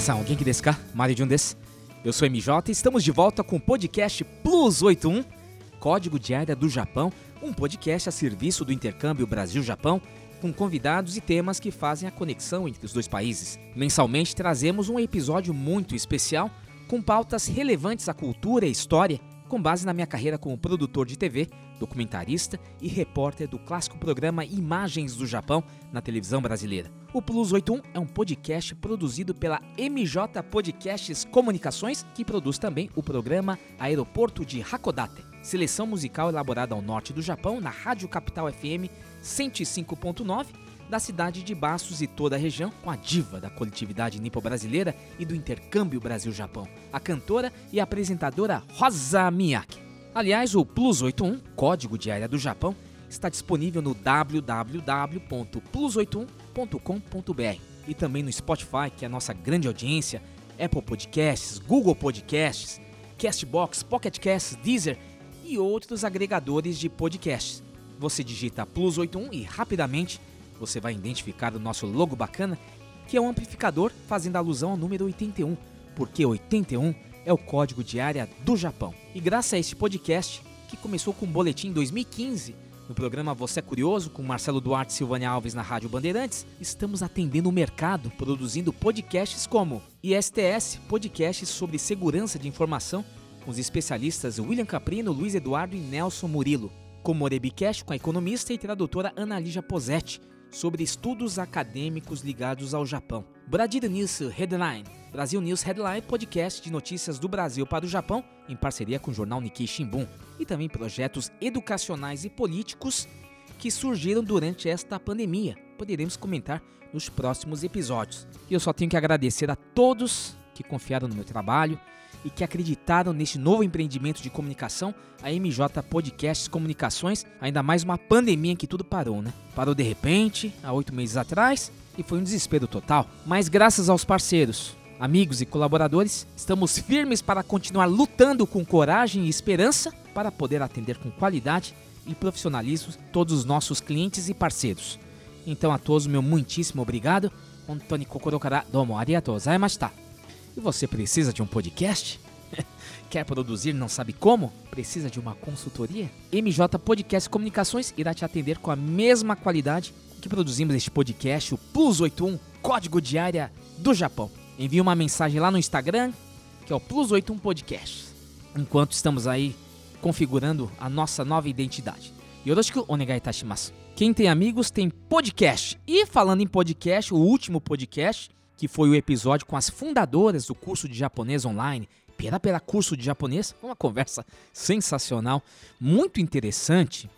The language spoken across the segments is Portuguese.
Minasan, o genki desu ka? Mario Jun desu. Eu sou MJ e estamos de volta com o podcast Plus 81, Código de Área do Japão, um podcast a serviço do intercâmbio Brasil-Japão, com convidados e temas que fazem a conexão entre os dois países. Mensalmente trazemos um episódio muito especial com pautas relevantes à cultura e história, com base na minha carreira como produtor de TV, documentarista e repórter do clássico programa Imagens do Japão na televisão brasileira. O Plus 81 é um podcast produzido pela MJ Podcasts Comunicações, que produz também o programa Aeroporto de Hakodate, seleção musical elaborada ao norte do Japão na Rádio Capital FM 105.9 da cidade de Bastos e toda a região, com a diva da coletividade nipo-brasileira e do intercâmbio Brasil-Japão, a cantora e apresentadora Rosa Miyake. Aliás, o Plus 81, código de área do Japão, está disponível no www.plus81.com.br e também no Spotify, que é a nossa grande audiência, Apple Podcasts, Google Podcasts, Castbox, Pocket Casts, Deezer e outros agregadores de podcasts. Você digita Plus 81 e rapidamente você vai identificar o nosso logo bacana, que é um amplificador fazendo alusão ao número 81, porque 81 é o código de área do Japão. E graças a este podcast, que começou com um boletim em 2015, no programa Você é Curioso, com Marcelo Duarte e Silvânia Alves na Rádio Bandeirantes, estamos atendendo o mercado, produzindo podcasts como ISTS, podcasts sobre segurança de informação, com os especialistas William Caprino, Luiz Eduardo e Nelson Murilo. Como Orebicast, com a economista e tradutora Ana Lígia Posetti, sobre estudos acadêmicos ligados ao Japão. Brasil News Headline, Brasil News Headline, podcast de notícias do Brasil para o Japão, em parceria com o jornal Nikkei Shimbun, e também projetos educacionais e políticos que surgiram durante esta pandemia. Poderemos comentar nos próximos episódios. E eu só tenho que agradecer a todos que confiaram no meu trabalho e que acreditaram neste novo empreendimento de comunicação, a MJ Podcasts Comunicações, ainda mais uma pandemia em que tudo parou, né? Parou de repente, há oito meses atrás, e foi um desespero total. Mas graças aos parceiros, amigos e colaboradores, estamos firmes para continuar lutando com coragem e esperança para poder atender com qualidade e profissionalismo todos os nossos clientes e parceiros. Então a todos meu muitíssimo obrigado. Ontoni kokoro kara domo arigatou gozaimashita. E você precisa de um podcast? Quer produzir não sabe como? Precisa de uma consultoria? MJ Podcast Comunicações irá te atender com a mesma qualidade que produzimos este podcast, o Plus 81, código de área do Japão. Envie uma mensagem lá no Instagram, que é o Plus 81 Podcast, enquanto estamos aí configurando a nossa nova identidade. Yoroshiku onegai itashimasu. Quem tem amigos tem podcast. E falando em podcast, o último podcast que foi o episódio com as fundadoras do curso de japonês online, Pera Pera Curso de Japonês, uma conversa sensacional, muito interessante,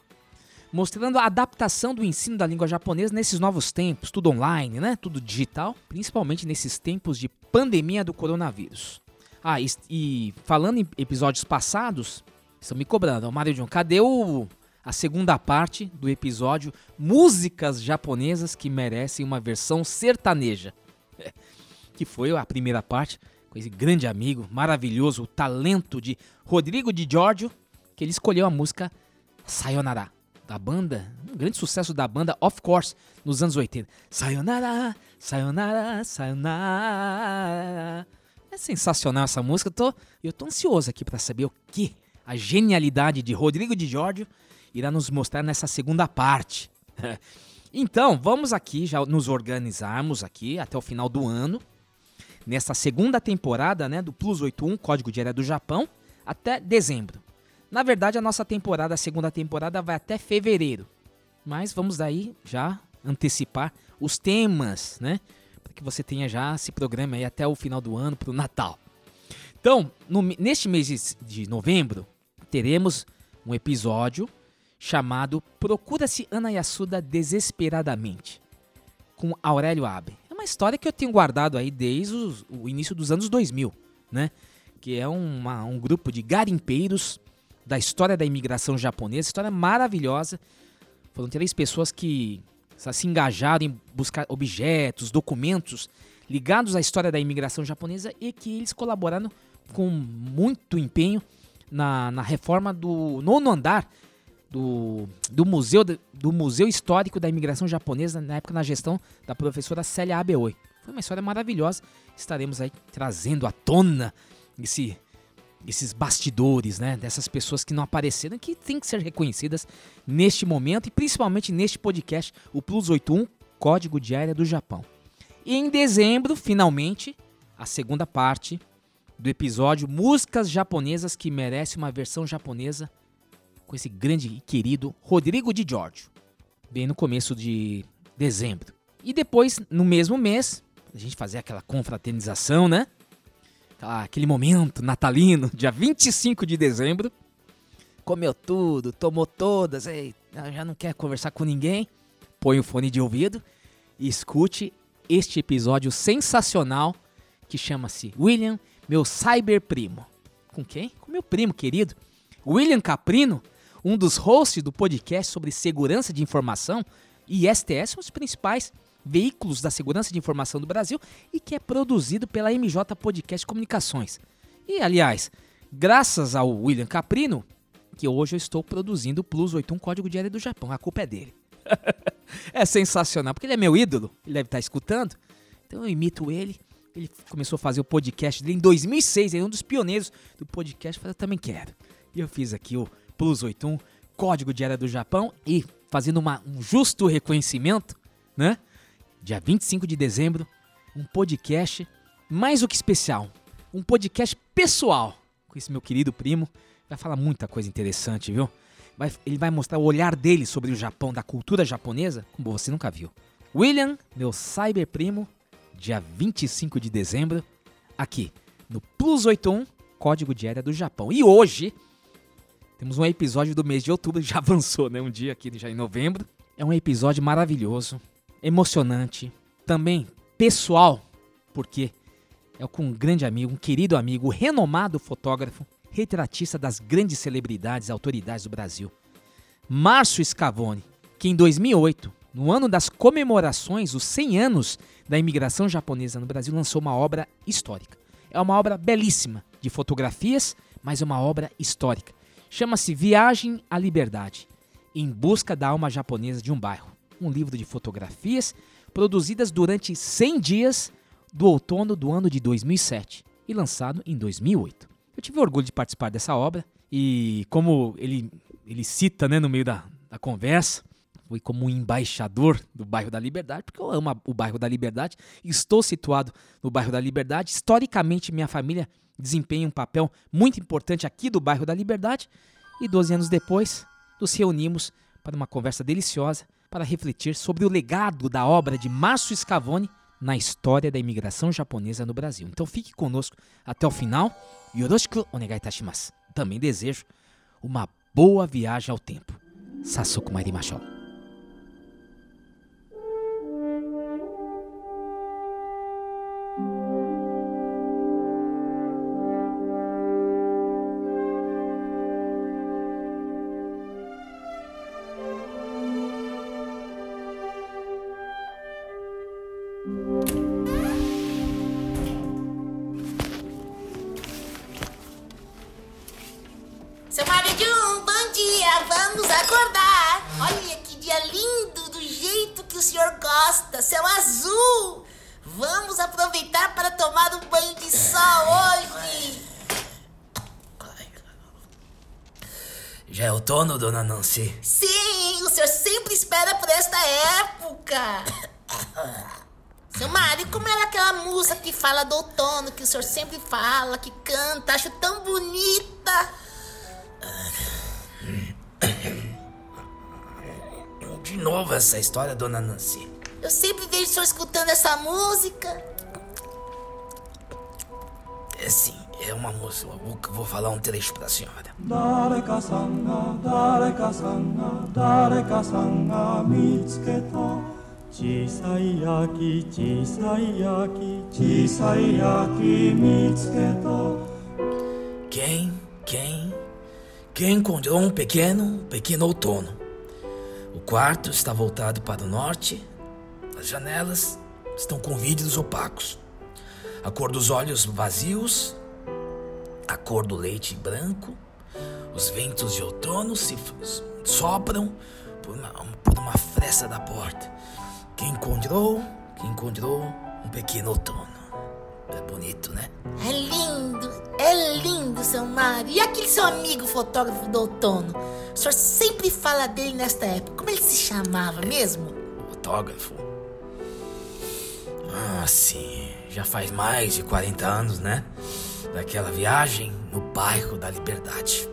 mostrando a adaptação do ensino da língua japonesa nesses novos tempos, tudo online, né? Tudo digital, principalmente nesses tempos de pandemia do coronavírus. Ah, e, e falando em episódios passados, estão me cobrando, Mario John, cadê o, a segunda parte do episódio Músicas Japonesas que merecem uma versão sertaneja? que foi a primeira parte com esse grande amigo, maravilhoso, o talento de Rodrigo de Giorgio, que ele escolheu a música Sayonara, da banda, um grande sucesso da banda Of Course, nos anos 80. Sayonara, Sayonara, Sayonara. É sensacional essa música, eu tô, eu tô ansioso aqui para saber o que a genialidade de Rodrigo de Giorgio irá nos mostrar nessa segunda parte. Então, vamos aqui já nos organizarmos aqui até o final do ano, nessa segunda temporada né, do Plus 81, Código de do Japão, até dezembro. Na verdade, a nossa temporada, a segunda temporada, vai até fevereiro. Mas vamos daí já antecipar os temas, né? Para que você tenha já esse programa aí até o final do ano, para o Natal. Então, no, neste mês de novembro, teremos um episódio chamado Procura-se Ana Yasuda Desesperadamente, com Aurélio Abe. É uma história que eu tenho guardado aí desde os, o início dos anos 2000, né? Que é uma, um grupo de garimpeiros da história da imigração japonesa, história maravilhosa. Foram três pessoas que se engajaram em buscar objetos, documentos ligados à história da imigração japonesa e que eles colaboraram com muito empenho na, na reforma do nono andar do, do, museu, do Museu Histórico da Imigração Japonesa, na época na gestão da professora Célia Abeoi. Foi uma história maravilhosa. Estaremos aí trazendo à tona esse, esses bastidores, né? Dessas pessoas que não apareceram, que têm que ser reconhecidas neste momento e principalmente neste podcast, o Plus 81, Código de Área do Japão. E em dezembro, finalmente, a segunda parte do episódio Músicas Japonesas que merece uma versão japonesa com esse grande e querido Rodrigo de Giorgio, bem no começo de dezembro. E depois, no mesmo mês, a gente fazer aquela confraternização, né? Aquele momento natalino, dia 25 de dezembro. Comeu tudo, tomou todas, ei, já não quer conversar com ninguém. Põe o fone de ouvido e escute este episódio sensacional que chama-se William, meu cyber primo. Com quem? Com meu primo querido, William Caprino, um dos hosts do podcast sobre segurança de informação e STS são os principais veículos da segurança de informação do Brasil e que é produzido pela MJ Podcast Comunicações. E, aliás, graças ao William Caprino, que hoje eu estou produzindo o Plus 81 Código Diário do Japão. A culpa é dele. é sensacional, porque ele é meu ídolo, ele deve estar escutando. Então eu imito ele. Ele começou a fazer o podcast dele em 2006, ele é um dos pioneiros do podcast. Falei, eu também quero. E eu fiz aqui o Plus 81 Código Diário do Japão e fazendo uma, um justo reconhecimento, né? dia 25 de dezembro, um podcast mais do que especial, um podcast pessoal com esse meu querido primo. Vai falar muita coisa interessante, viu? Vai, ele vai mostrar o olhar dele sobre o Japão, da cultura japonesa, como você nunca viu. William, meu cyber primo, dia 25 de dezembro, aqui no Plus 81, Código de Era do Japão. E hoje temos um episódio do mês de outubro, já avançou, né? Um dia aqui já em novembro. É um episódio maravilhoso emocionante, também pessoal, porque é com um grande amigo, um querido amigo, renomado fotógrafo, retratista das grandes celebridades e autoridades do Brasil, Márcio Scavone, que em 2008, no ano das comemorações, os 100 anos da imigração japonesa no Brasil, lançou uma obra histórica. É uma obra belíssima, de fotografias, mas é uma obra histórica. Chama-se Viagem à Liberdade, em busca da alma japonesa de um bairro um livro de fotografias produzidas durante 100 dias do outono do ano de 2007 e lançado em 2008. Eu tive orgulho de participar dessa obra e como ele, ele cita né, no meio da, da conversa, fui como embaixador do bairro da Liberdade, porque eu amo o bairro da Liberdade, estou situado no bairro da Liberdade. Historicamente, minha família desempenha um papel muito importante aqui do bairro da Liberdade e 12 anos depois nos reunimos para uma conversa deliciosa para refletir sobre o legado da obra de Márcio Scavone na história da imigração japonesa no Brasil. Então fique conosco até o final. Yoroshiku onegai. Também desejo uma boa viagem ao tempo. Sasuku Marimashou. Outono, dona Nancy? Sim, o senhor sempre espera por esta época. Seu Mário, como era aquela música que fala do outono, que o senhor sempre fala, que canta, acho tão bonita. De novo essa história, dona Nancy. Eu sempre vejo o senhor escutando essa música. É sim, é uma música. Vou, vou falar um trecho pra senhora. Quem, quem, quem encontrou um pequeno, pequeno outono? O quarto está voltado para o norte, as janelas estão com vidros opacos. A cor dos olhos vazios a cor do leite branco, Os ventos de outono se sopram por uma, por uma fresta da porta. Quem encontrou, quem encontrou um pequeno outono. É bonito, né? É lindo, é lindo, seu Mário. E aquele seu amigo fotógrafo do outono? O senhor sempre fala dele nesta época. Como ele se chamava mesmo? Fotógrafo? Ah, sim. Já faz mais de 40 anos, né? Daquela viagem no bairro da Liberdade.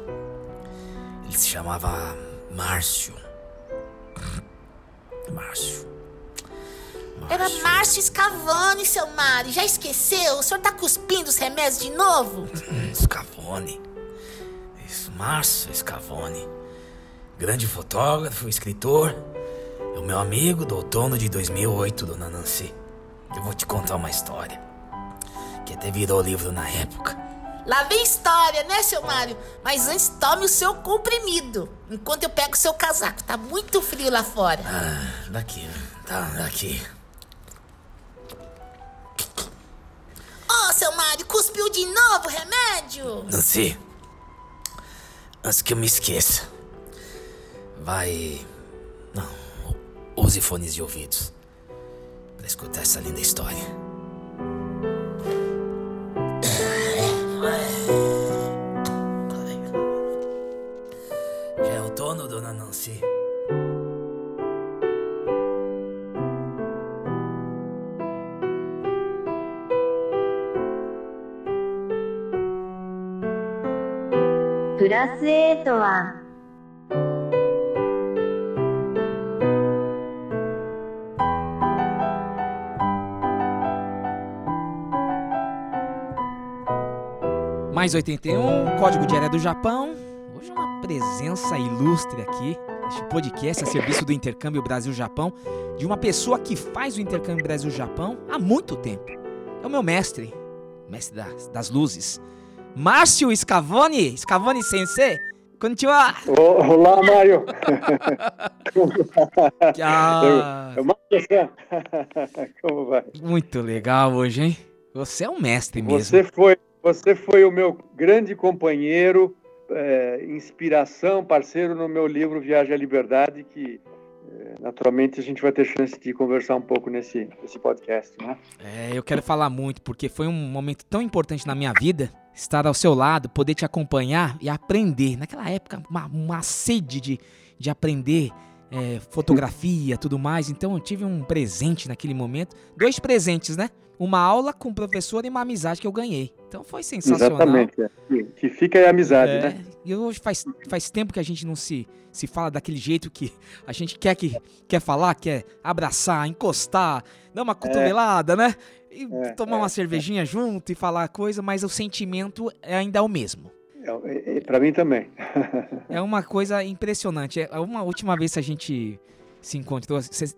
Ele se chamava Márcio. Márcio. Era Márcio Scavone, seu Mário. Já esqueceu? O senhor tá cuspindo os remédios de novo? Scavone. Isso, Márcio Scavone. Grande fotógrafo, escritor. É o meu amigo do outono de 2008, dona Nancy. Eu vou te contar uma história. Que até virou livro na época. Lá vem história, né, seu Mário? Mas antes tome o seu comprimido. Enquanto eu pego o seu casaco. Tá muito frio lá fora. Ah, daqui. Tá, daqui. Oh, seu Mário, cuspiu de novo o remédio? Nancy. Antes que eu me esqueça. Vai. Não. Use fones de ouvidos. Pra escutar essa linda história. Já é outono, dona Nancy? Plus 8は Mais 81, Código de Área do Japão. Hoje é uma presença ilustre aqui. Este podcast a serviço do intercâmbio Brasil-Japão, de uma pessoa que faz o intercâmbio Brasil-Japão há muito tempo. É o meu mestre, mestre das, das luzes, Márcio Scavone, Scavone Sensei. Konnichiwa! Olá, Mário! ah, Como vai? Muito legal hoje, hein? Você é um mestre mesmo. Você foi, você foi o meu grande companheiro, é, inspiração, parceiro no meu livro Viagem à Liberdade, que é, naturalmente a gente vai ter chance de conversar um pouco nesse, nesse podcast, né? É, eu quero falar muito, porque foi um momento tão importante na minha vida estar ao seu lado, poder te acompanhar e aprender. Naquela época, uma, uma sede de, de aprender é, fotografia, tudo mais. Então eu tive um presente naquele momento. Dois presentes, né? Uma aula com o professor e uma amizade que eu ganhei. Então foi sensacional. Exatamente. É. Que fica aí a amizade, É, né? E hoje faz, faz tempo que a gente não se, se fala daquele jeito que a gente quer que quer falar, quer abraçar, encostar, dar uma cotovelada, né? E É, tomar é, uma cervejinha junto e falar coisa, mas o sentimento é ainda o mesmo. É, é, Para mim também. É uma coisa impressionante. É uma última vez que a gente se encontrou, cê-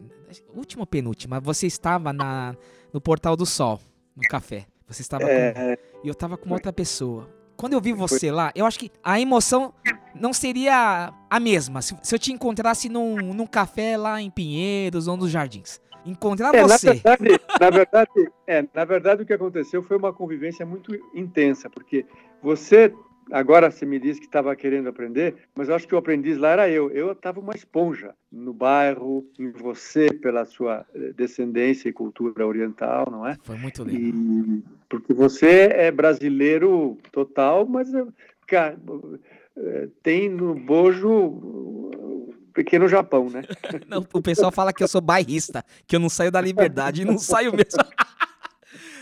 última ou penúltima, você estava na, no Portal do Sol, no café. Você estava com, É, e eu estava com uma outra pessoa. Quando eu vi você lá, eu acho que a emoção não seria a mesma se, se eu te encontrasse num, num café lá em Pinheiros ou nos Jardins. Encontrar É, na você. verdade, na verdade, é, na verdade o que aconteceu foi uma convivência muito intensa, porque você agora você me disse que estava querendo aprender, mas eu acho que o aprendiz lá era eu. Eu estava uma esponja no bairro, em você pela sua eh, descendência e cultura oriental, não é? Foi muito legal. E, porque você é brasileiro total, mas eh, ca- eh, tem no bojo pequeno Japão, né? Não, o pessoal fala que eu sou bairrista, que eu não saio da liberdade e não saio mesmo.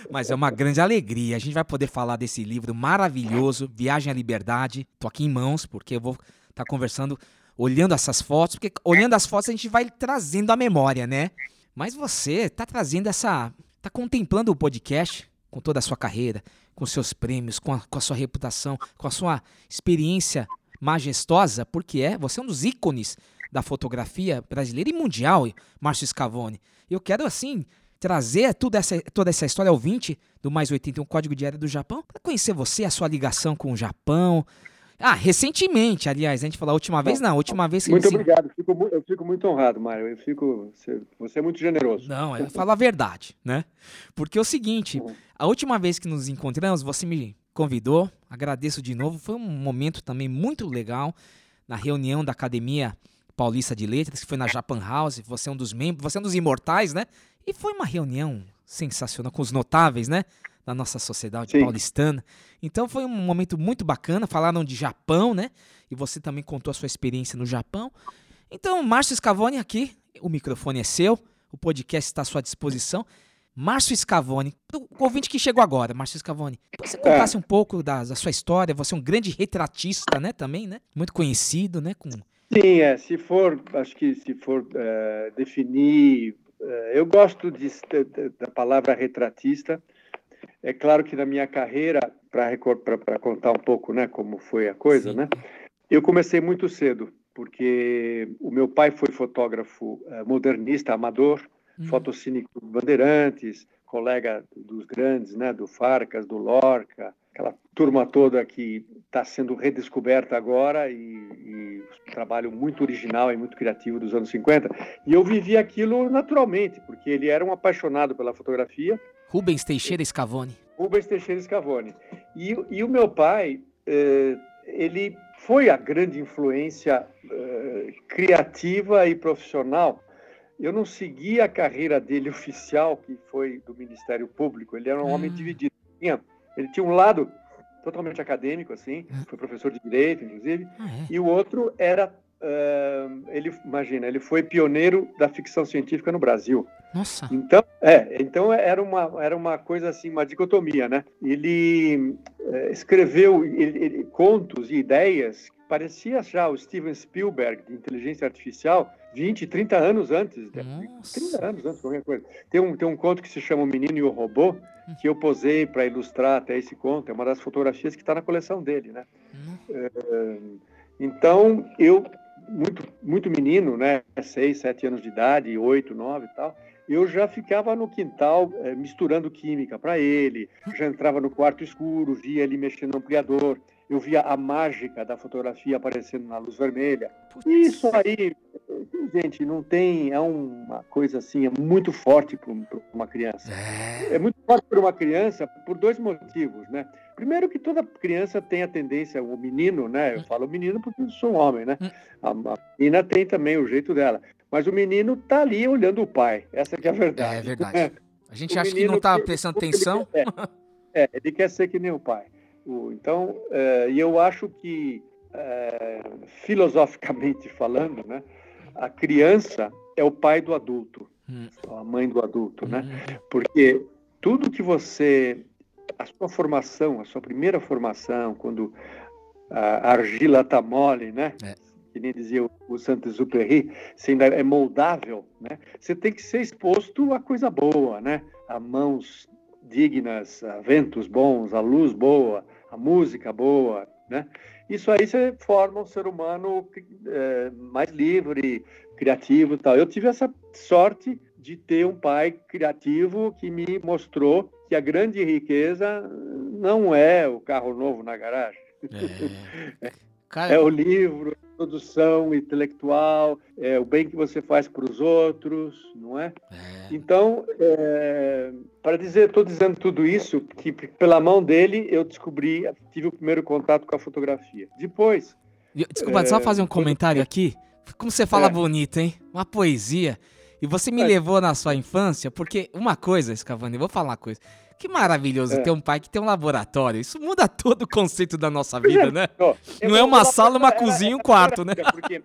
Mas é uma grande alegria. A gente vai poder falar desse livro maravilhoso, Viagem à Liberdade. Tô aqui em mãos, porque eu vou estar conversando, olhando essas fotos, porque olhando as fotos a gente vai trazendo a memória, né? Mas você tá trazendo essa. tá contemplando o podcast com toda a sua carreira, com seus prêmios, com a, com a sua reputação, com a sua experiência majestosa, porque é, você é um dos ícones da fotografia brasileira e mundial, Márcio Scavone. Eu quero, assim, trazer tudo essa, toda essa história ao 20 do Mais 81 Código Diário do Japão, para conhecer você, a sua ligação com o Japão. Ah, recentemente, aliás, a gente falou a última vez, não, a última vez que Muito se- obrigado, fico eu fico muito honrado, Mário. Eu fico, você, você é muito generoso. Não, eu falo a verdade, né? Porque é o seguinte, a última vez que nos encontramos, você me convidou. Agradeço de novo. Foi um momento também muito legal na reunião da Academia Paulista de Letras, que foi na Japan House. Você é um dos membros, você é um dos imortais, né? E foi uma reunião sensacional com os notáveis, né? Da nossa sociedade Sim. paulistana. Então foi um momento muito bacana. Falaram de Japão, né? E você também contou a sua experiência no Japão. Então, Márcio Scavone aqui, o microfone é seu, o podcast está à sua disposição. Márcio Scavone, o ouvinte que chegou agora, Márcio Scavone, você contasse um pouco da, da, sua história, você é um grande retratista, né, também, né? Muito conhecido, né? Com... Sim, é, se for, acho que se for é, definir, é, eu gosto de, da palavra retratista, é claro que na minha carreira, para contar um pouco, né, como foi a coisa, Sim. né, eu comecei muito cedo, porque o meu pai foi fotógrafo é, modernista, amador, uhum. fotocínico Bandeirantes, colega dos grandes, né, do Farcas, do Lorca, aquela turma toda que está sendo redescoberta agora e, e um trabalho muito original e muito criativo dos anos 50. E eu vivi aquilo naturalmente, porque ele era um apaixonado pela fotografia. Rubens Teixeira Scavone. Rubens Teixeira Scavone. E, e o meu pai, eh, ele foi a grande influência eh, criativa e profissional eu não segui a carreira dele oficial, que foi do Ministério Público. Ele era um homem ah. dividido. Ele tinha um lado totalmente acadêmico, assim, foi professor de direito, inclusive, ah, é? e o outro era, uh, ele imagina, ele foi pioneiro da ficção científica no Brasil. Nossa. Então, é, então era uma era uma coisa assim, uma dicotomia, né? Ele uh, escreveu ele, ele, contos e ideias parecia já o Steven Spielberg de inteligência artificial 20, 30 anos antes. Nossa. 30 anos antes, qualquer coisa. Tem um, tem um conto que se chama O Menino e o Robô, que eu posei para ilustrar até esse conto. É uma das fotografias que está na coleção dele, né? É, então, eu, muito, muito menino, né? Seis, sete anos de idade, oito, nove e tal eu já ficava no quintal é, misturando química para ele, já entrava no quarto escuro, via ele mexendo no ampliador, eu via a mágica da fotografia aparecendo na luz vermelha. Isso aí, gente, não tem. É uma coisa assim, é muito forte para uma criança. É. é muito forte para uma criança por dois motivos, né? Primeiro que toda criança tem a tendência, o menino, né? Eu falo menino porque eu sou um homem, né? Hum. A, a menina tem também o jeito dela. Mas o menino tá ali olhando o pai. Essa que é a verdade. É verdade. A gente o acha que não está prestando atenção. Ele quer, é, ele quer ser que nem o pai. Então, é, e eu acho que, é, filosoficamente falando, né, a criança é o pai do adulto, hum. a mãe do adulto, né? Hum. Porque tudo que você, a sua formação, a sua primeira formação, quando a argila está mole, né? É. Que nem dizia o, o Saint-Exupéry, você ainda é moldável, né? Você tem que ser exposto a coisa boa, né? A mãos dignas, a ventos bons, a luz boa, a música boa, né? Isso aí você forma um ser humano é, mais livre, criativo tal. Eu tive essa sorte de ter um pai criativo que me mostrou que a grande riqueza não é o carro novo na garagem. É. Cara... é o livro, produção intelectual, é, o bem que você faz para os outros, não é? é. Então, é, para dizer, estou dizendo tudo isso, que pela mão dele eu descobri, tive o primeiro contato com a fotografia. Depois. Desculpa, só fazer um comentário aqui. Como você fala é. bonito, hein? Uma poesia. E você me é. levou na sua infância, porque uma coisa, Scavani, eu vou falar uma coisa. Que maravilhoso é. ter um pai que tem um laboratório. Isso muda todo o conceito da nossa vida, é, né? Não é uma sala, uma cozinha e um quarto, né? Porque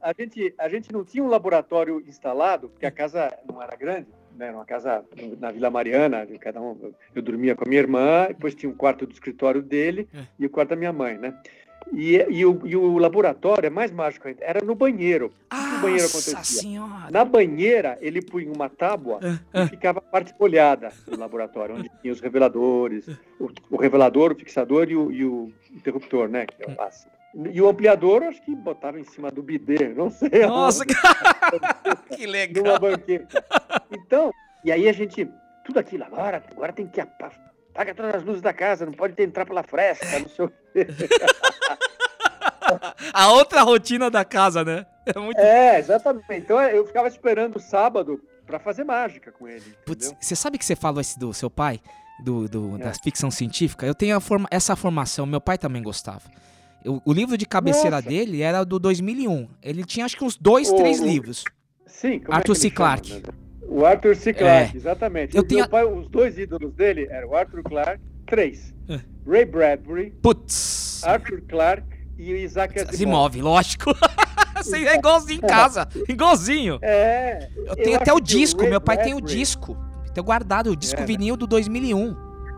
a gente, a gente não tinha um laboratório instalado, porque a casa não era grande, né? Uma casa na Vila Mariana, cada um, eu dormia com a minha irmã, depois tinha um quarto do escritório dele é. e o quarto da minha mãe, né? E, e, o, e, o, laboratório é mais mágico ainda. Era no banheiro. Ah, o banheiro acontecia? Senhora. Na banheira, ele punha uma tábua uh, uh. e ficava a parte molhada do laboratório, onde tinha os reveladores, o, o revelador, o fixador e o, e o, interruptor, né? Que é o passe. E o ampliador, acho que botava em cima do bidê, não sei. Nossa, que legal. Numa banqueta. Então, e aí a gente, tudo aquilo, agora, agora tem que apaga todas as luzes da casa, não pode entrar pela fresta, não sei o quê. A outra rotina da casa, né? É, muito... é, exatamente. Então eu ficava esperando o sábado para fazer mágica com ele. Putz, você sabe que você falou esse do seu pai? do, do da ficção científica, eu tenho forma, essa formação, meu pai também gostava. Eu, o livro de cabeceira Nossa. dele era do 2001. Ele tinha acho que uns dois, O- três o- livros. Sim, como Arthur é C. Clarke. O Arthur C. Clarke, exatamente. Eu O tenho- pai, os dois ídolos dele eram o Arthur Clarke, três. É. Ray Bradbury, Putz. Arthur Clarke e o Isaac Asimov. Asimov, lógico. Você é igualzinho em casa. Igualzinho. É. Eu tenho até acho o disco, Ray meu pai tem o Bradbury- disco. Tenho guardado o disco É, né? vinil do 2001.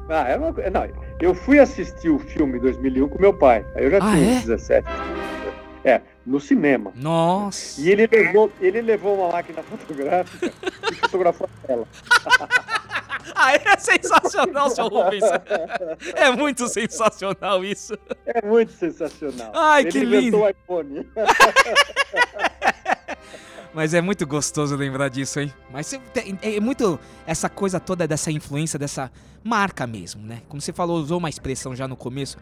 Ah, é uma, não, eu fui assistir o filme em 2001 com meu pai. Aí eu já Ah, tinha é? uns 17. É, no cinema. Nossa. E ele levou, ele levou uma máquina fotográfica e fotografou ela. Ah, é sensacional, seu Rubens. É muito sensacional isso. É muito sensacional. Ai, ele que lindo. o iPhone. Mas é muito gostoso lembrar disso, hein? Mas é muito essa coisa toda dessa influência, dessa marca mesmo, né? Como você falou, usou uma expressão já no começo.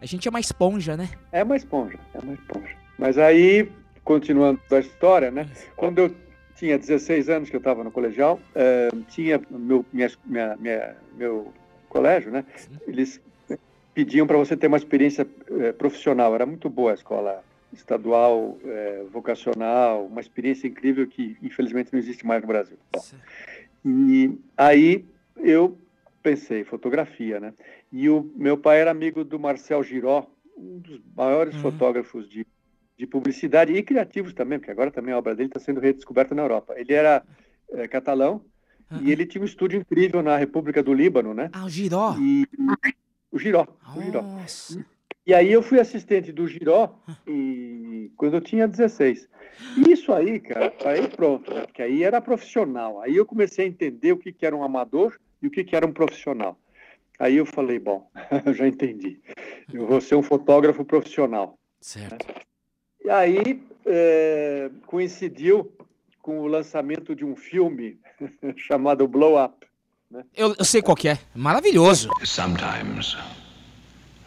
A gente é uma esponja, né? É uma esponja, é uma esponja. Mas aí, continuando a história, né? Quando eu tinha 16 anos, que eu estava no colegial, eh, tinha meu, minha, minha- minha- meu colégio, né? Eles pediam para você ter uma experiência eh, profissional. Era muito boa a escola estadual, eh, vocacional, uma experiência incrível que, infelizmente, não existe mais no Brasil. Bom, e aí eu pensei, fotografia, né? E o meu pai era amigo do Marcel Giró, um dos maiores Uhum. fotógrafos de, de publicidade e criativos também, porque agora também a obra dele está sendo redescoberta na Europa. Ele era eh, catalão Uhum. e ele tinha um estúdio incrível na República do Líbano, né? Ah, o Giró. E o Giró, o Giró. Nossa. E aí eu fui assistente do Giró e quando eu tinha 16. E isso aí, cara, aí pronto, né? porque aí era profissional. Aí eu comecei a entender o que, que era um amador e o que, que era um profissional. Aí eu falei, bom, já entendi. Eu vou ser um fotógrafo profissional. Certo. E aí eh, coincidiu com o lançamento de um filme chamado Blow Up. Eu, eu sei qual que é. Maravilhoso. Sometimes,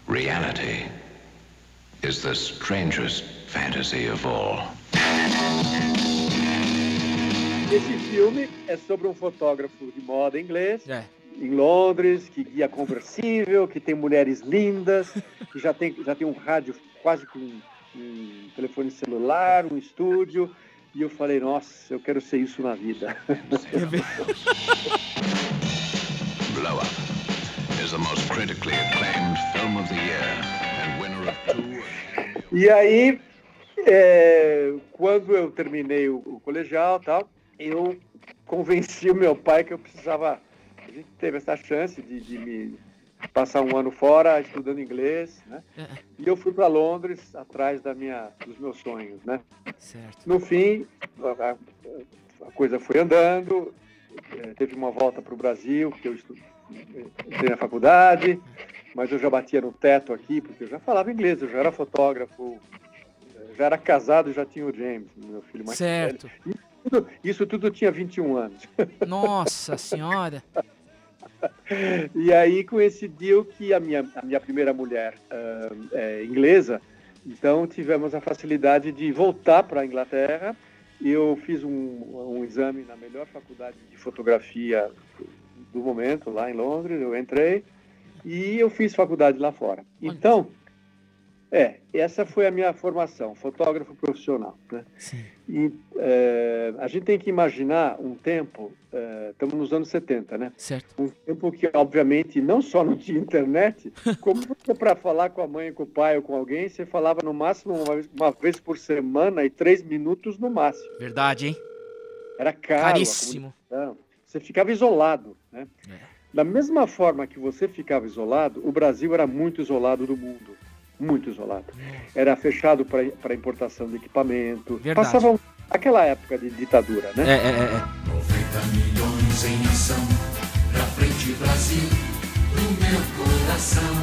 reality is the strangest fantasy of all. Esse filme é sobre um fotógrafo de moda inglês É. em Londres, que guia conversível, que tem mulheres lindas, que já tem, já tem um rádio quase com um, telefone celular, um estúdio. E eu falei, nossa, eu quero ser isso na vida. Blow Up is the most critically acclaimed film of the year and winner of two. E aí, é, quando eu terminei o, o colegial tal, eu convenci o meu pai que eu precisava. A gente teve essa chance de, de me passar um ano fora estudando inglês, né? E eu fui para Londres atrás da minha, dos meus sonhos, né? Certo. No fim, a, a- coisa foi andando, eh, teve uma volta para o Brasil, que eu estu- entrei na faculdade, mas eu já batia no teto aqui, porque eu já falava inglês, eu já era fotógrafo, eh, já era casado, já tinha o James, meu filho mais Certo. velho. Tudo- Isso tudo tinha 21 anos. Nossa senhora. E aí coincidiu que a minha, a minha primeira mulher ah, é inglesa, então tivemos a facilidade de voltar para a Inglaterra. Eu fiz um, um exame na melhor faculdade de fotografia do momento, lá em Londres, eu entrei e eu fiz faculdade lá fora. Então, é, essa foi a minha formação, fotógrafo profissional. Né? Sim. E eh, a gente tem que imaginar um tempo, eh, estamos nos anos 70, né? Certo. Um tempo que, obviamente, não só não tinha internet, como para falar com a mãe, com o pai ou com alguém, você falava no máximo uma vez, uma vez por semana e três minutos no máximo. Verdade, hein? Era caro. Caríssimo. Você ficava isolado, né? É. Da mesma forma que você ficava isolado, o Brasil era muito isolado do mundo. Muito isolado. Era fechado para importação de equipamento. Verdade. Passava um- aquela época de ditadura, né? É, é, é, é. 90 milhões em ação, pra frente Brasil, no meu coração.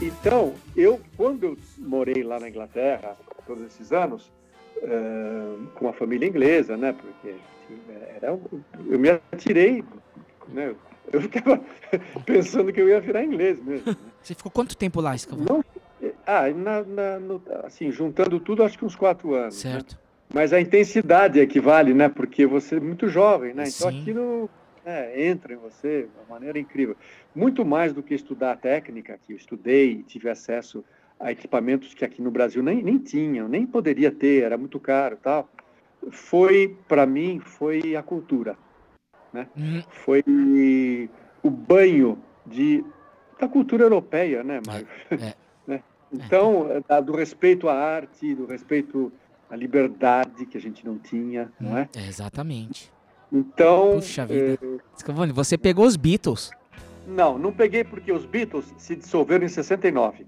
Então, eu, quando eu morei lá na Inglaterra, todos esses anos, eh, com a família inglesa, né? Porque era, um- eu me atirei, né? Eu ficava pensando que eu ia virar inglês mesmo. né? Você ficou quanto tempo lá, Escavão? Não, ah, na, na- no- assim, juntando tudo, acho que uns quatro anos. né? Certo. Mas a intensidade é que vale, né? Porque você é muito jovem, né? Então Sim. aquilo né, entra em você de uma maneira incrível. Muito mais do que estudar a técnica, que eu estudei e tive acesso a equipamentos que aqui no Brasil nem, nem tinham, nem poderia ter, era muito caro tal. Foi, para mim, foi a cultura. Né? Hum. Foi o banho de, da cultura europeia, né, Mário? é. Né? Então, da- do respeito à arte, do respeito à liberdade que a gente não tinha, não é? É, exatamente. Então, Puxa vida. eh, Scavone, você pegou os Beatles. não, não peguei porque os Beatles se dissolveram em 69.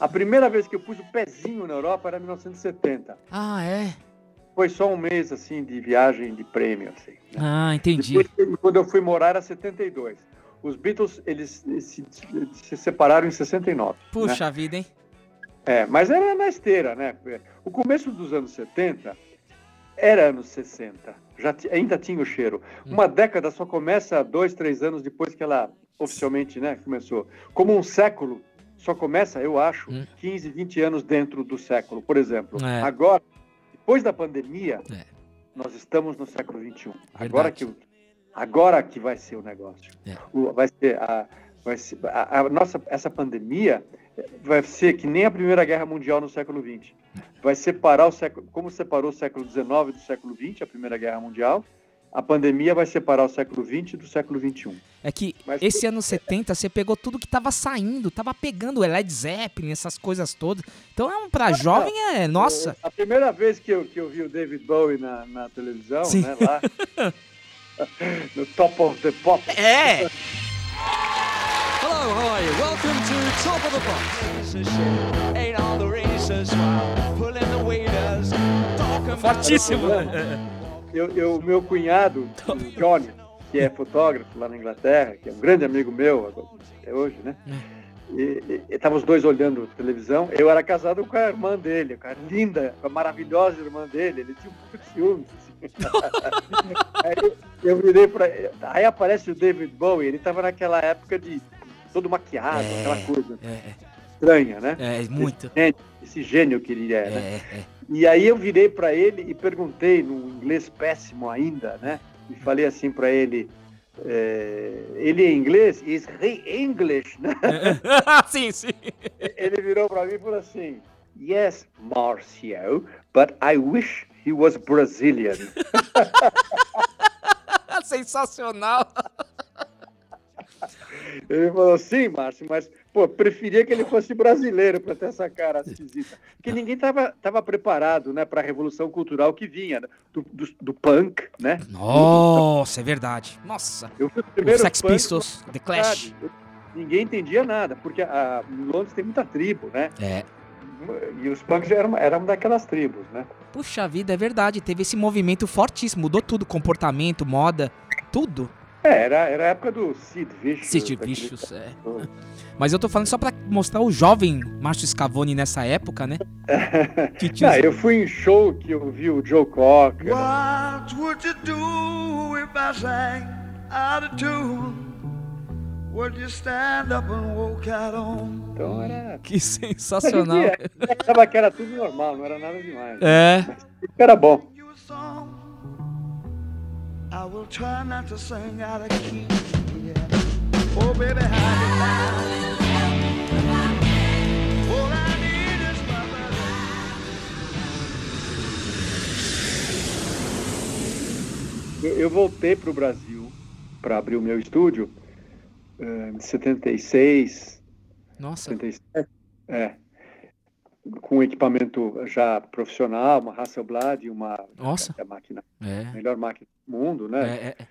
A primeira vez que eu pus o pezinho na Europa era em 1970. Ah, é? Foi só um mês, assim, de viagem de prêmio, assim. né? Ah, entendi. Depois, quando eu fui morar, era 72. Os Beatles, eles se, se separaram em 69. né? Puxa vida, hein? É, mas era na esteira, né? O começo dos anos 70 era anos 60. Já ainda tinha o cheiro. Uma década só começa dois, três anos depois que ela oficialmente né, começou. Como um século só começa, eu acho, Hum. 15, 20 anos dentro do século. Por exemplo, É. agora, depois da pandemia, É. nós estamos no século 21. Agora que, o- agora que vai ser o negócio. É. O- vai ser a, vai ser, a, a nossa, essa pandemia vai ser que nem a Primeira Guerra Mundial no século XX. Vai separar o século, como separou o século XIX do século XX, a Primeira Guerra Mundial, a pandemia vai separar o século XX do século XXI. É que Mas- esse ano 70 você pegou tudo que tava saindo, tava pegando o Led Zeppelin, essas coisas todas. Então, é um- pra jovem é, nossa. A primeira vez que eu, que eu vi o David Bowie na, na televisão, Sim. né, lá, no Top of the Pop, É! Hello, how are you? Welcome to Top of the shit ain't all the races pulling the waiters, Fortíssimo. eu, eu, meu cunhado, o Johnny, que é fotógrafo lá na Inglaterra, que é um grande amigo meu até hoje, né? E estavam os dois olhando televisão. Eu era casado com a irmã dele, com a linda, com a maravilhosa irmã dele. Ele tinha um pouco de ciúmes. Aí eu, virei para. Aí aparece o David Bowie. Ele estava naquela época de todo maquiado, É. aquela coisa É, estranha, né? é, é, muito. Esse gênio, esse gênio que ele é, É, né? é. E aí eu virei para ele e perguntei, num inglês péssimo ainda, né? E falei assim para ele, é, ele é inglês? Is he English? né? sim, sim. Ele virou para mim e falou assim, Yes, Marcio, but I wish he was Brazilian. Sensacional. Ele falou, sim, Márcio, mas, pô, preferia que ele fosse brasileiro para ter essa cara esquisita. Porque ninguém estava tava preparado, né, para a revolução cultural que vinha, né, do, do, do punk, né? Nossa, é verdade. Nossa. Eu fui o O primeiro Sex punk Pistols, The Clash. Ninguém entendia nada, porque a, em Londres tem muita tribo, né? É. E os punks eram, eram daquelas tribos, né? Puxa vida, é verdade. Teve esse movimento fortíssimo. Mudou tudo. Comportamento, moda, tudo. É, era, era a época do Sid Vicious. Sid Vicious, é. Mas eu tô falando só pra mostrar o jovem Márcio Scavone nessa época, né? Que tinha Não, eu fui em show que eu vi o Joe Cocker. What would you do if I sang out of tune? Então era. Que sensacional. Achava que era tudo normal, não era nada demais. É. Isso era bom. I will try not to sing out of key. Yeah. Oh, baby, how you All I need is my brother. Eu, eu voltei para o Brasil para abrir o meu estúdio eh, em 76, Nossa. 77. É. Com equipamento já profissional, uma Hasselblad, uma Nossa. a máquina, É. melhor máquina do mundo, né? É, é, é.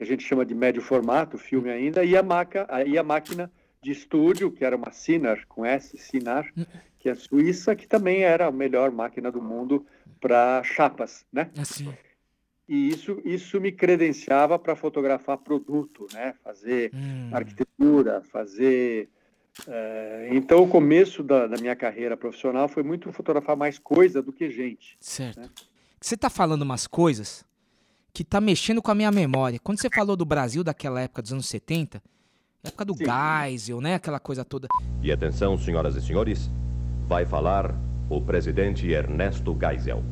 a gente chama de médio formato, filme ainda, e a, maca, e a máquina de estúdio, que era uma Sinar, com S, Sinar, que é suíça, que também era a melhor máquina do mundo para chapas, né? Assim. E isso, isso me credenciava para fotografar produto, né? Fazer Hum. arquitetura, fazer... eh, então, o começo da, da minha carreira profissional foi muito fotografar mais coisa do que gente. Certo. Você tá falando umas coisas que tá mexendo com a minha memória. Quando você falou do Brasil daquela época dos anos 70, época do Sim. Geisel, né? Aquela coisa toda. E atenção, senhoras e senhores, vai falar o presidente Ernesto Geisel.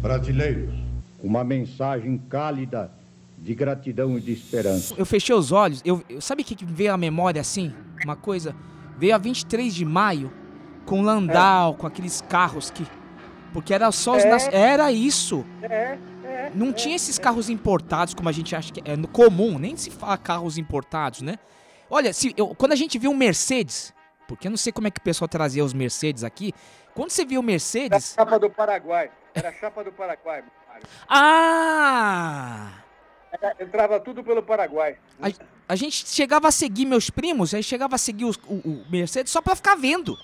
Brasileiros, uma mensagem cálida de gratidão e de esperança. Eu fechei os olhos, eu, eu sabe o que, que veio à memória assim? Uma coisa, veio a 23 de maio com Landau, com aqueles carros que porque era só os É. nas- era isso. É, é. Não tinha esses carros importados como a gente acha que é no comum, nem se fala carros importados, né? Olha, se eu- quando a gente viu um Mercedes, porque eu não sei como é que o pessoal trazia os Mercedes aqui, quando você viu o Era a Mercedes, chapa do Paraguai. Era a chapa do Paraguai, Mário. ah, Entrava tudo pelo Paraguai. a, a gente chegava a seguir meus primos, aí chegava a seguir os- o, o Mercedes só pra ficar vendo.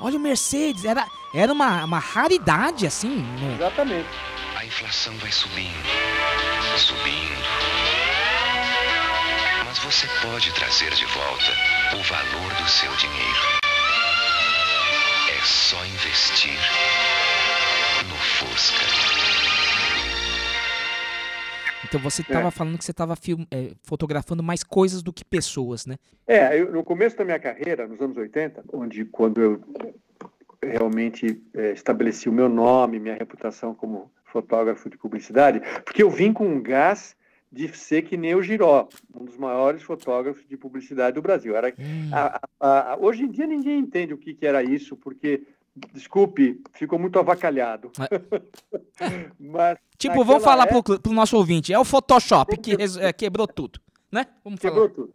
Olha o Mercedes, era, era uma, uma raridade assim. no- Exatamente. A inflação vai subindo, subindo. Mas você pode trazer de volta o valor do seu dinheiro. É só investir no Fusca. Então você tava falando que você tava film- é, fotografando mais coisas do que pessoas, né? É, eu, no começo da minha carreira, nos anos 80, onde quando eu realmente eh, estabeleci o meu nome, minha reputação como fotógrafo de publicidade, porque eu vim com um gás de ser que nem o Giró, um dos maiores fotógrafos de publicidade do Brasil. Era, a- a- a- hoje em dia ninguém entende o que, que era isso, porque, desculpe, ficou muito avacalhado. Mas Tipo, vamos falar época- pro, pro nosso ouvinte, é o Photoshop que é, quebrou tudo, né? Vamos falar. Quebrou tudo.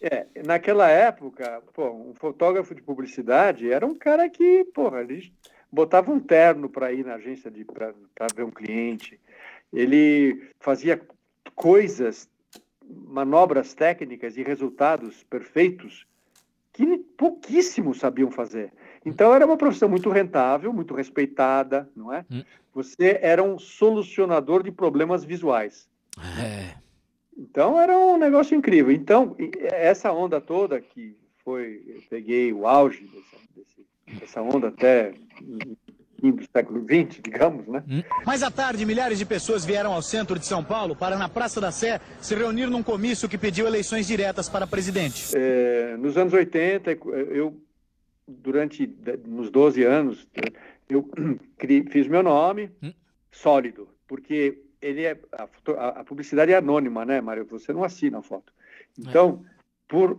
É, naquela época, pô, um fotógrafo de publicidade era um cara que, porra, ele botava um terno para ir na agência de para ver um cliente. Ele fazia coisas, manobras técnicas e resultados perfeitos que pouquíssimos sabiam fazer. Então era uma profissão muito rentável, muito respeitada, não é? Você era um solucionador de problemas visuais. É. Então era um negócio incrível. Então, essa onda toda que foi, eu peguei o auge dessa, desse- dessa onda até o fim do século XX, digamos, né? Mais à tarde, milhares de pessoas vieram ao centro de São Paulo para, na Praça da Sé, se reunir num comício que pediu eleições diretas para presidente. É, nos anos 80, eu, durante nos 12 anos, eu fiz meu nome sólido, porque ele é a, a- publicidade é anônima, né, Mário? Você não assina a foto. Então, por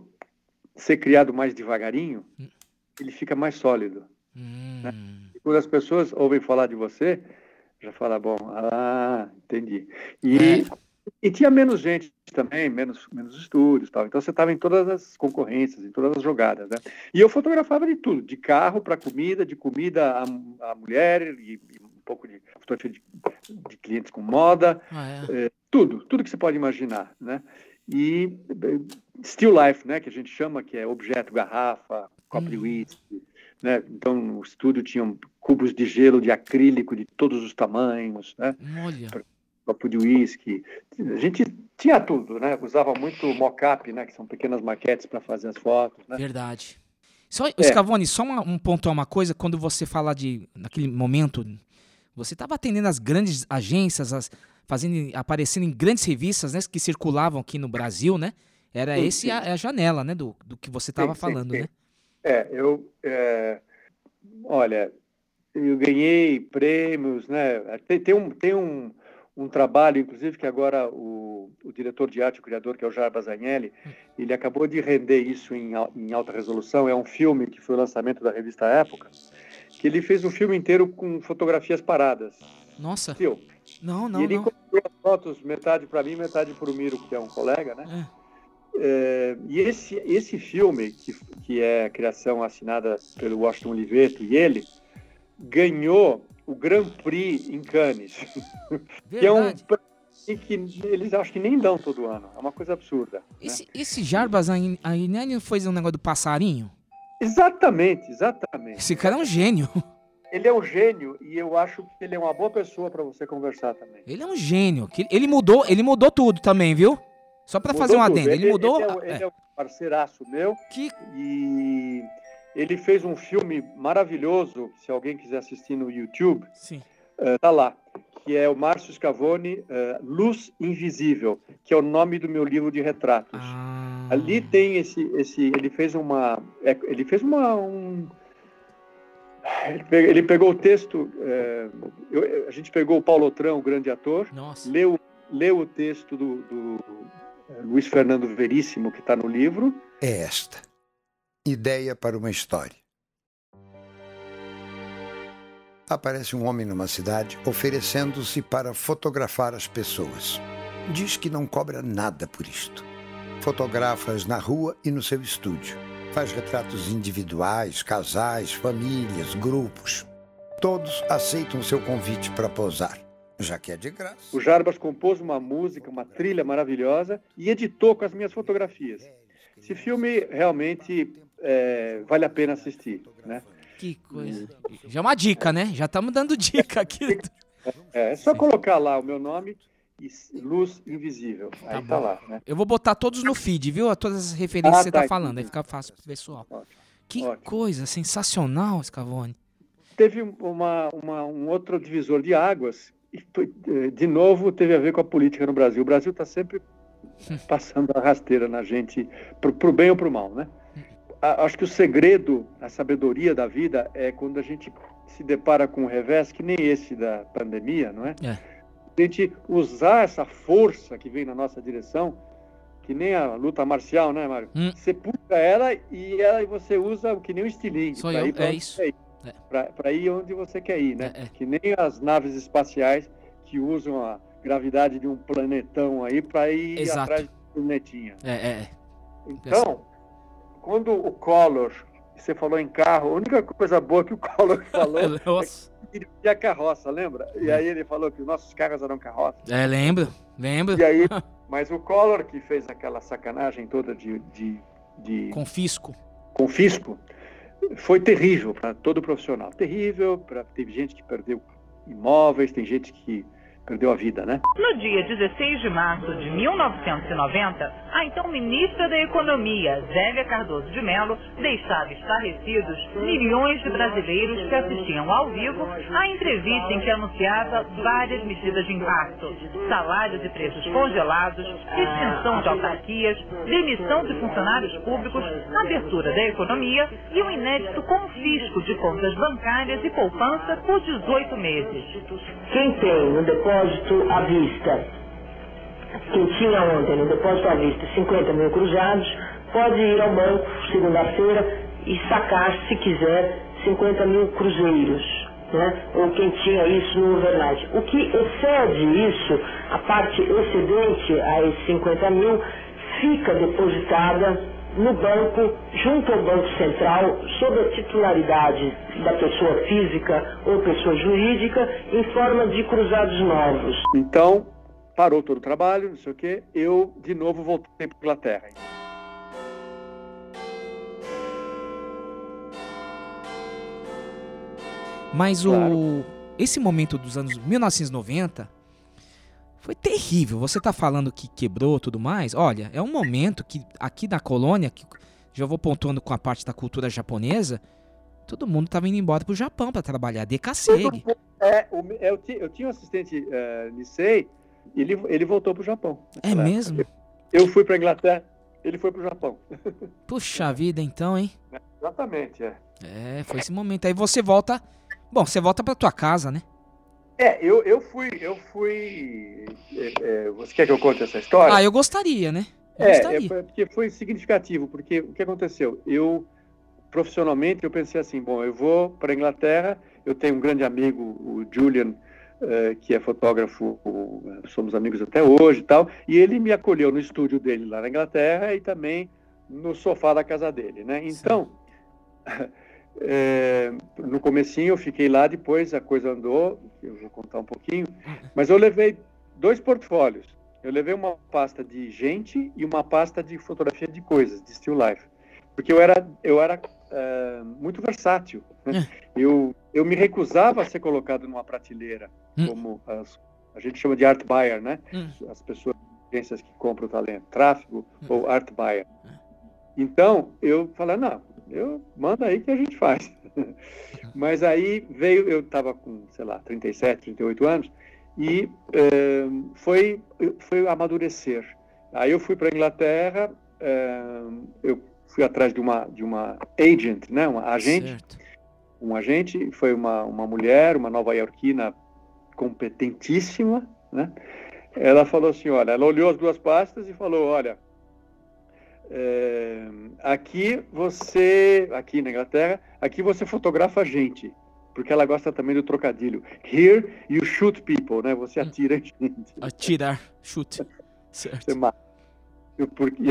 ser criado mais devagarinho, ele fica mais sólido. né? E quando as pessoas ouvem falar de você, já fala, bom, ah, entendi. E, e tinha menos gente também, menos, menos estúdios, tal. Então você estava em todas as concorrências, em todas as jogadas, né? E eu fotografava de tudo, de carro para comida, de comida a, a mulher e, e um pouco de fotografia de, de clientes com moda, Ah, eh, tudo, tudo que você pode imaginar, né? E eh, still life, né, que a gente chama, que é objeto, garrafa, copo de whisky, né? Então no estúdio tinham cubos de gelo de acrílico de todos os tamanhos, né? Olha. Copo de uísque. A gente tinha tudo, né? Usava muito mock-up, né? Que são pequenas maquetes para fazer as fotos, né? Verdade. Só, É. Scavone, só uma, um ponto, uma coisa, quando você fala de, naquele momento, você estava atendendo as grandes agências, as, fazendo, aparecendo em grandes revistas, né, que circulavam aqui no Brasil, né? Era Sim, esse sim. a, a janela, né, do, do que você estava falando, sim. né? É, eu. é, olha, eu ganhei prêmios, né? Tem, tem um, tem um, um trabalho, inclusive, que agora o, o diretor de arte, o criador, que é o Jarbas Agnelli, ele acabou de render isso em, em alta resolução. É um filme que foi o lançamento da revista Época, que ele fez um filme inteiro com fotografias paradas. Nossa. Viu? Não, não, e ele não. comprou as fotos, metade para mim, metade para o Miro, que é um colega, né? É, e esse, esse filme, que, que é a criação assinada pelo Washington Oliveto e ele, ganhou o Grand Prix em Cannes, que é um que eles acho que nem dão todo ano. É uma coisa absurda. né? Esse, esse Jarbas aí aí não fez um negócio do passarinho? Exatamente, exatamente. Esse cara é um gênio. Ele é um gênio e eu acho que ele é uma boa pessoa para você conversar também. Ele é um gênio. que Ele mudou, ele mudou tudo também, viu? Só pra fazer um adendo. Ele, mudou. Ele é, um- ele é. é um parceiraço meu. E ele fez um filme maravilhoso. Se alguém quiser assistir no YouTube, Sim. eh, tá lá. Que é o Márcio Scavone, eh, Luz Invisível, que é o nome do meu livro de retratos. Ah. Ali tem esse, esse, ele fez uma, é, ele fez uma, um, ele pe- ele pegou o texto, eh, eu- a gente pegou o Paulo Otran, o grande ator, Nossa. leu leu o texto do, do Luiz Fernando Veríssimo, que está no livro. É esta: Ideia para uma história. Aparece um homem numa cidade oferecendo-se para fotografar as pessoas. Diz que não cobra nada por isto. Fotografa-as na rua e no seu estúdio. Faz retratos individuais, casais, famílias, grupos. Todos aceitam seu convite para posar, já que é de graça. O Jarbas compôs uma música, uma trilha maravilhosa e editou com as minhas fotografias. Esse filme realmente é, vale a pena assistir, né? Que coisa. Já é uma dica, né? Já estamos dando dica aqui. É, é só colocar lá o meu nome e Luz Invisível. Tá aí tá, tá lá, né? Eu vou botar todos no feed, viu? Todas as referências ah, que você tá, tá falando. Aí fica fácil pro pessoal. Ótimo. Que Ótimo. coisa sensacional, Scavone. Teve uma, uma, um outro divisor de águas e eh, de novo teve a ver com a política no Brasil. O Brasil está sempre passando a rasteira na gente, pro, pro bem ou pro mal, né? Acho que o segredo, a sabedoria da vida é quando a gente se depara com um revés que nem esse da pandemia, não é? é a gente usar essa força que vem na nossa direção, que nem a luta marcial, né, Mário? Hum. Você puxa ela e ela você usa que nem um estilingue. Sou eu, é isso. É. Para ir onde você quer ir, né? É, é. Que nem as naves espaciais que usam a gravidade de um planetão aí para ir Exato. atrás do planetinha. É, é. é. Então, quando o Collor, você falou em carro, a única coisa boa que o Collor falou Nossa. é dirigir a carroça, lembra? E aí ele falou que os nossos carros eram carroças. É, lembro, lembro. E aí, mas o Collor que fez aquela sacanagem toda de, de, de confisco. Confisco foi terrível para todo profissional. Terrível, para teve gente que perdeu imóveis, tem gente que perdeu a vida, né? No dia 16 de março de 1990, a então ministra da Economia, Zélia Cardoso de Mello, deixava estarrecidos milhões de brasileiros que assistiam ao vivo à entrevista em que anunciava várias medidas de impacto: salários e preços congelados, extinção de autarquias, demissão de funcionários públicos, abertura da economia e o inédito confisco de contas bancárias e poupança por 18 meses. Quem tem no depósito depósito à vista, quem tinha ontem no depósito à vista 50 mil cruzados, pode ir ao banco segunda-feira e sacar, se quiser, 50 mil cruzeiros. Né? ou quem tinha isso no overnight. O que excede isso, a parte excedente a esses 50 mil, fica depositada no banco, junto ao Banco Central, sob a titularidade da pessoa física ou pessoa jurídica, em forma de cruzados novos. Então, parou todo o trabalho, não sei o quê, eu de novo voltei para a Inglaterra. Mas claro. o esse momento dos anos 1990 foi terrível. Você tá falando que quebrou tudo mais. Olha, é um momento que aqui na colônia, que já vou pontuando com a parte da cultura japonesa, todo mundo tava indo embora pro Japão para trabalhar. Dekaseg. É, eu, eu tinha um assistente uh, Nisei, ele, ele voltou pro Japão. É mesmo? Eu fui pra Inglaterra, ele foi pro Japão. Puxa vida, então, hein? exatamente, é. É, foi esse momento. Aí você volta. Bom, você volta pra tua casa, né? É, eu, eu fui, eu fui. É, é, você quer que eu conte essa história? Ah, eu gostaria, né? Eu é, gostaria. é, porque foi significativo, porque o que aconteceu? Eu, profissionalmente, eu pensei assim, bom, eu vou para a Inglaterra, eu tenho um grande amigo, o Julian, uh, que é fotógrafo, somos amigos até hoje e tal, e ele me acolheu no estúdio dele lá na Inglaterra e também no sofá da casa dele, né? Então, É, no comecinho eu fiquei lá, depois a coisa andou, eu vou contar um pouquinho, mas eu levei dois portfólios. Eu levei uma pasta de gente e uma pasta de fotografia de coisas, de still life. Porque eu era, eu era é, muito versátil. Né? É. Eu, eu me recusava a ser colocado numa prateleira, hum. como as, a gente chama de art buyer, né? Hum. As pessoas agências que compram talento, tráfego hum. ou art buyer. Então, eu falei, não, eu manda aí que a gente faz. Mas aí veio, eu estava com, sei lá, 37, 38 anos, e é, foi, foi amadurecer. Aí eu fui para a Inglaterra, é, eu fui atrás de uma, de uma agent, né, uma agente, certo. um agente, foi uma, uma mulher, uma nova iorquina competentíssima, né? ela falou assim, olha, ela olhou as duas pastas e falou, olha, é, aqui você, aqui na Inglaterra, aqui você fotografa gente, porque ela gosta também do trocadilho. Here you shoot people, né? Você atira gente. Atirar, chute. Certo. Você mata. Eu, porque,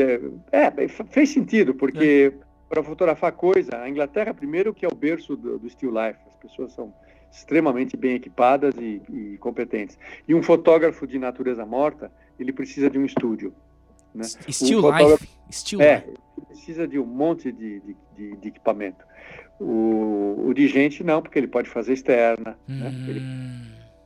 é, é, fez sentido, porque é. para fotografar coisa, a Inglaterra, primeiro, que é o berço do, do still life. As pessoas são extremamente bem equipadas e, e, competentes. E um fotógrafo de natureza morta, ele precisa de um estúdio. Né? Still life. Still é, life. precisa de um monte de, de, de, de equipamento. O, o, de gente não, porque ele pode fazer externa, hum. né? ele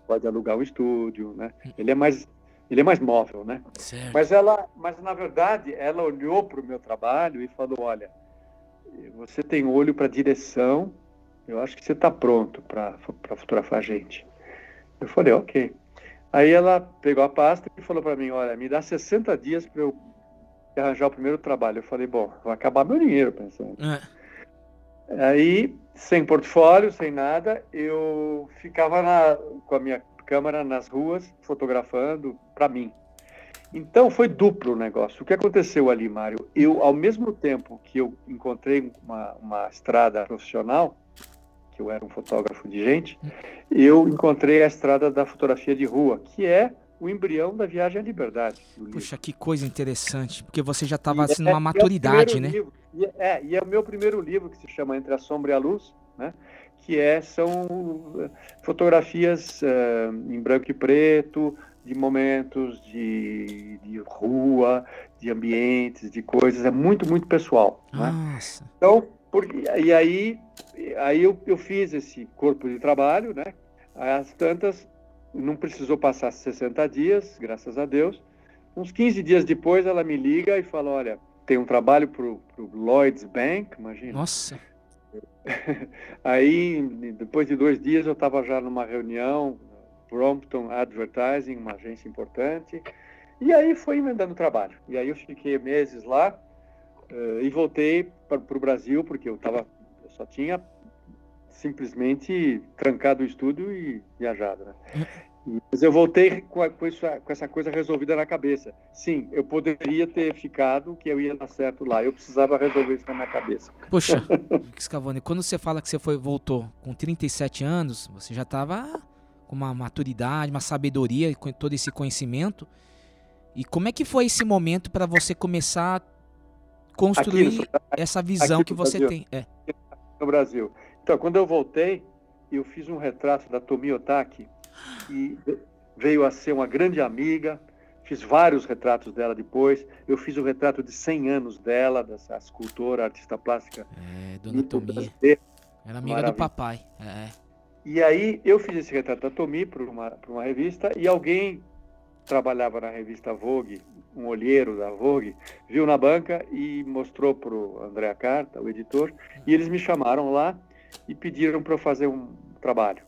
pode alugar um estúdio, né? Ele é mais ele é mais móvel, né? Certo. Mas ela, mas na verdade, ela olhou para o meu trabalho e falou: olha, você tem olho para direção, eu acho que você está pronto para fotografar a gente. Eu falei, ok. Aí ela pegou a pasta e falou para mim, olha, me dá 60 dias para eu arranjar o primeiro trabalho. Eu falei, bom, vai acabar meu dinheiro, pensando. É. Aí, sem portfólio, sem nada, eu ficava na, com a minha câmera nas ruas, fotografando para mim. Então foi duplo o negócio. O que aconteceu ali, Mário? Eu, ao mesmo tempo que eu encontrei uma, uma estrada profissional, que eu era um fotógrafo de gente, eu encontrei a estrada da fotografia de rua, que é o embrião da viagem à liberdade. Puxa, que coisa interessante, porque você já estava assim, numa é, maturidade, é né? Livro, e é, e é o meu primeiro livro, que se chama Entre a Sombra e a Luz, né? que é, são fotografias uh, em branco e preto, de momentos de, de rua, de ambientes, de coisas, é muito, muito pessoal. Né? Nossa. Né? Então, porque, e aí, aí eu, eu fiz esse corpo de trabalho, né? As tantas, não precisou passar 60 dias, graças a Deus. Uns 15 dias depois, ela me liga e fala: Olha, tem um trabalho para o Lloyds Bank, imagina. Nossa. Aí, depois de dois dias, eu estava já numa reunião, Brompton Advertising, uma agência importante, e aí foi emendando o trabalho. E aí eu fiquei meses lá, Uh, e voltei para o Brasil, porque eu, tava, eu só tinha simplesmente trancado o estúdio e viajado. Né? Mas eu voltei com, a, com, isso, com, essa coisa resolvida na cabeça. Sim, eu poderia ter ficado, que eu ia dar certo lá. Eu precisava resolver isso na minha cabeça. Poxa, Scavone, quando você fala que você foi, voltou com 37 anos, você já estava com uma maturidade, uma sabedoria, com todo esse conhecimento. E como é que foi esse momento para você começar construir no, essa visão que você Brasil, tem. É. No Brasil. Então, quando eu voltei, eu fiz um retrato da Tomi Otaki, que veio a ser uma grande amiga. Fiz vários retratos dela depois. Eu fiz o retrato de 100 anos dela, dessa escultora, artista plástica. É, Dona Tomi. Era amiga do papai. É. E aí eu fiz esse retrato da Tomi para uma, uma revista e alguém trabalhava na revista Vogue um olheiro da Vogue, viu na banca e mostrou para o André Carta, o editor, e eles me chamaram lá e pediram para eu fazer um trabalho.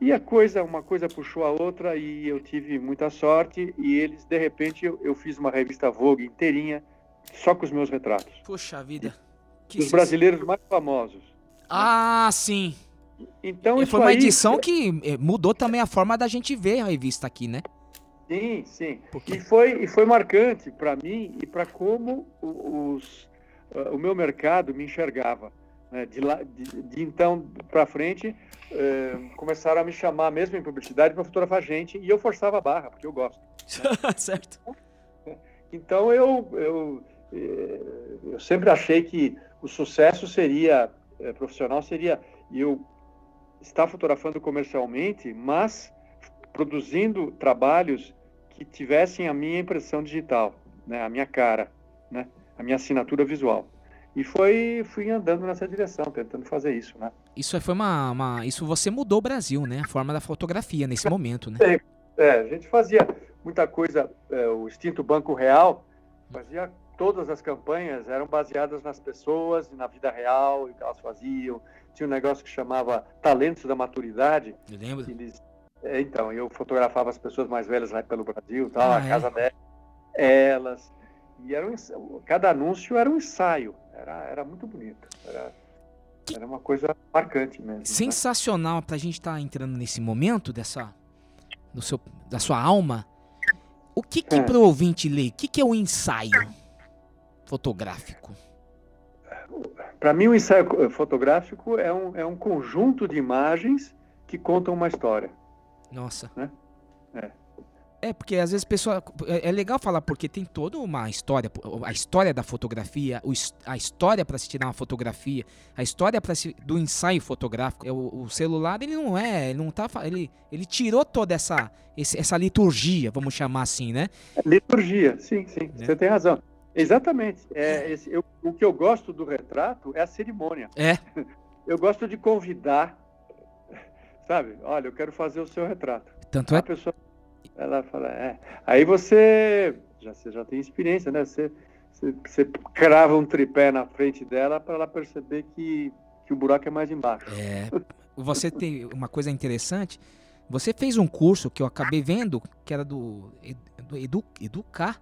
E a coisa, uma coisa puxou a outra e eu tive muita sorte e eles, de repente, eu, eu fiz uma revista Vogue inteirinha só com os meus retratos. Puxa vida. Que os brasileiros mais famosos. Ah, sim. Então, e foi uma edição aí... que eh, mudou também a forma da gente ver a revista aqui, né? Sim, sim. E foi, e foi marcante para mim e para como os, uh, o meu mercado me enxergava. Né? De, lá, de, de então para frente, uh, começaram a me chamar mesmo em publicidade para fotografar gente e eu forçava a barra, porque eu gosto. Né? certo. Então eu, eu, eh, eu sempre achei que o sucesso seria, eh, profissional seria eu estar fotografando comercialmente, mas produzindo trabalhos que tivessem a minha impressão digital, né, a minha cara, né, a minha assinatura visual. E foi fui andando nessa direção, tentando fazer isso, né? Isso foi uma, uma isso você mudou o Brasil, né? A forma da fotografia nesse momento, né? É, é, a gente fazia muita coisa, é, o extinto Banco Real fazia todas as campanhas eram baseadas nas pessoas e na vida real e que elas faziam. Tinha um negócio que chamava Talentos da Maturidade. Eu lembro. Eles é, então, eu fotografava as pessoas mais velhas lá pelo Brasil, tal, ah, a é? casa delas, elas. E era um, cada anúncio era um ensaio. Era, era muito bonito. Era, era uma coisa marcante mesmo. Né? Sensacional né? para a gente estar tá entrando nesse momento dessa, do seu, da sua alma. O que que É. pro ouvinte ler? O que que é o ensaio fotográfico? Para mim, o ensaio fotográfico é um, é um conjunto de imagens que contam uma história. Nossa. Né? É. É, porque às vezes a pessoa. É, é legal falar, porque tem toda uma história. A história da fotografia, a história para se tirar uma fotografia, a história pra se, do ensaio fotográfico. É, O, o celular, ele não é. Ele não tá. Ele, ele tirou toda essa, essa liturgia, vamos chamar assim, né? Liturgia, sim, sim, você tem razão. Exatamente. É, esse- eu- o que eu gosto do retrato é a cerimônia. É. Eu gosto de convidar, sabe? Olha, eu quero fazer o seu retrato. Tanto a é. pessoa, ela fala, é. Aí você já, você já tem experiência, né? Você, você, você crava um tripé na frente dela para ela perceber que, que o buraco é mais embaixo. É. Você tem uma coisa interessante. Você fez um curso que eu acabei vendo, que era do, do Edu, Educar.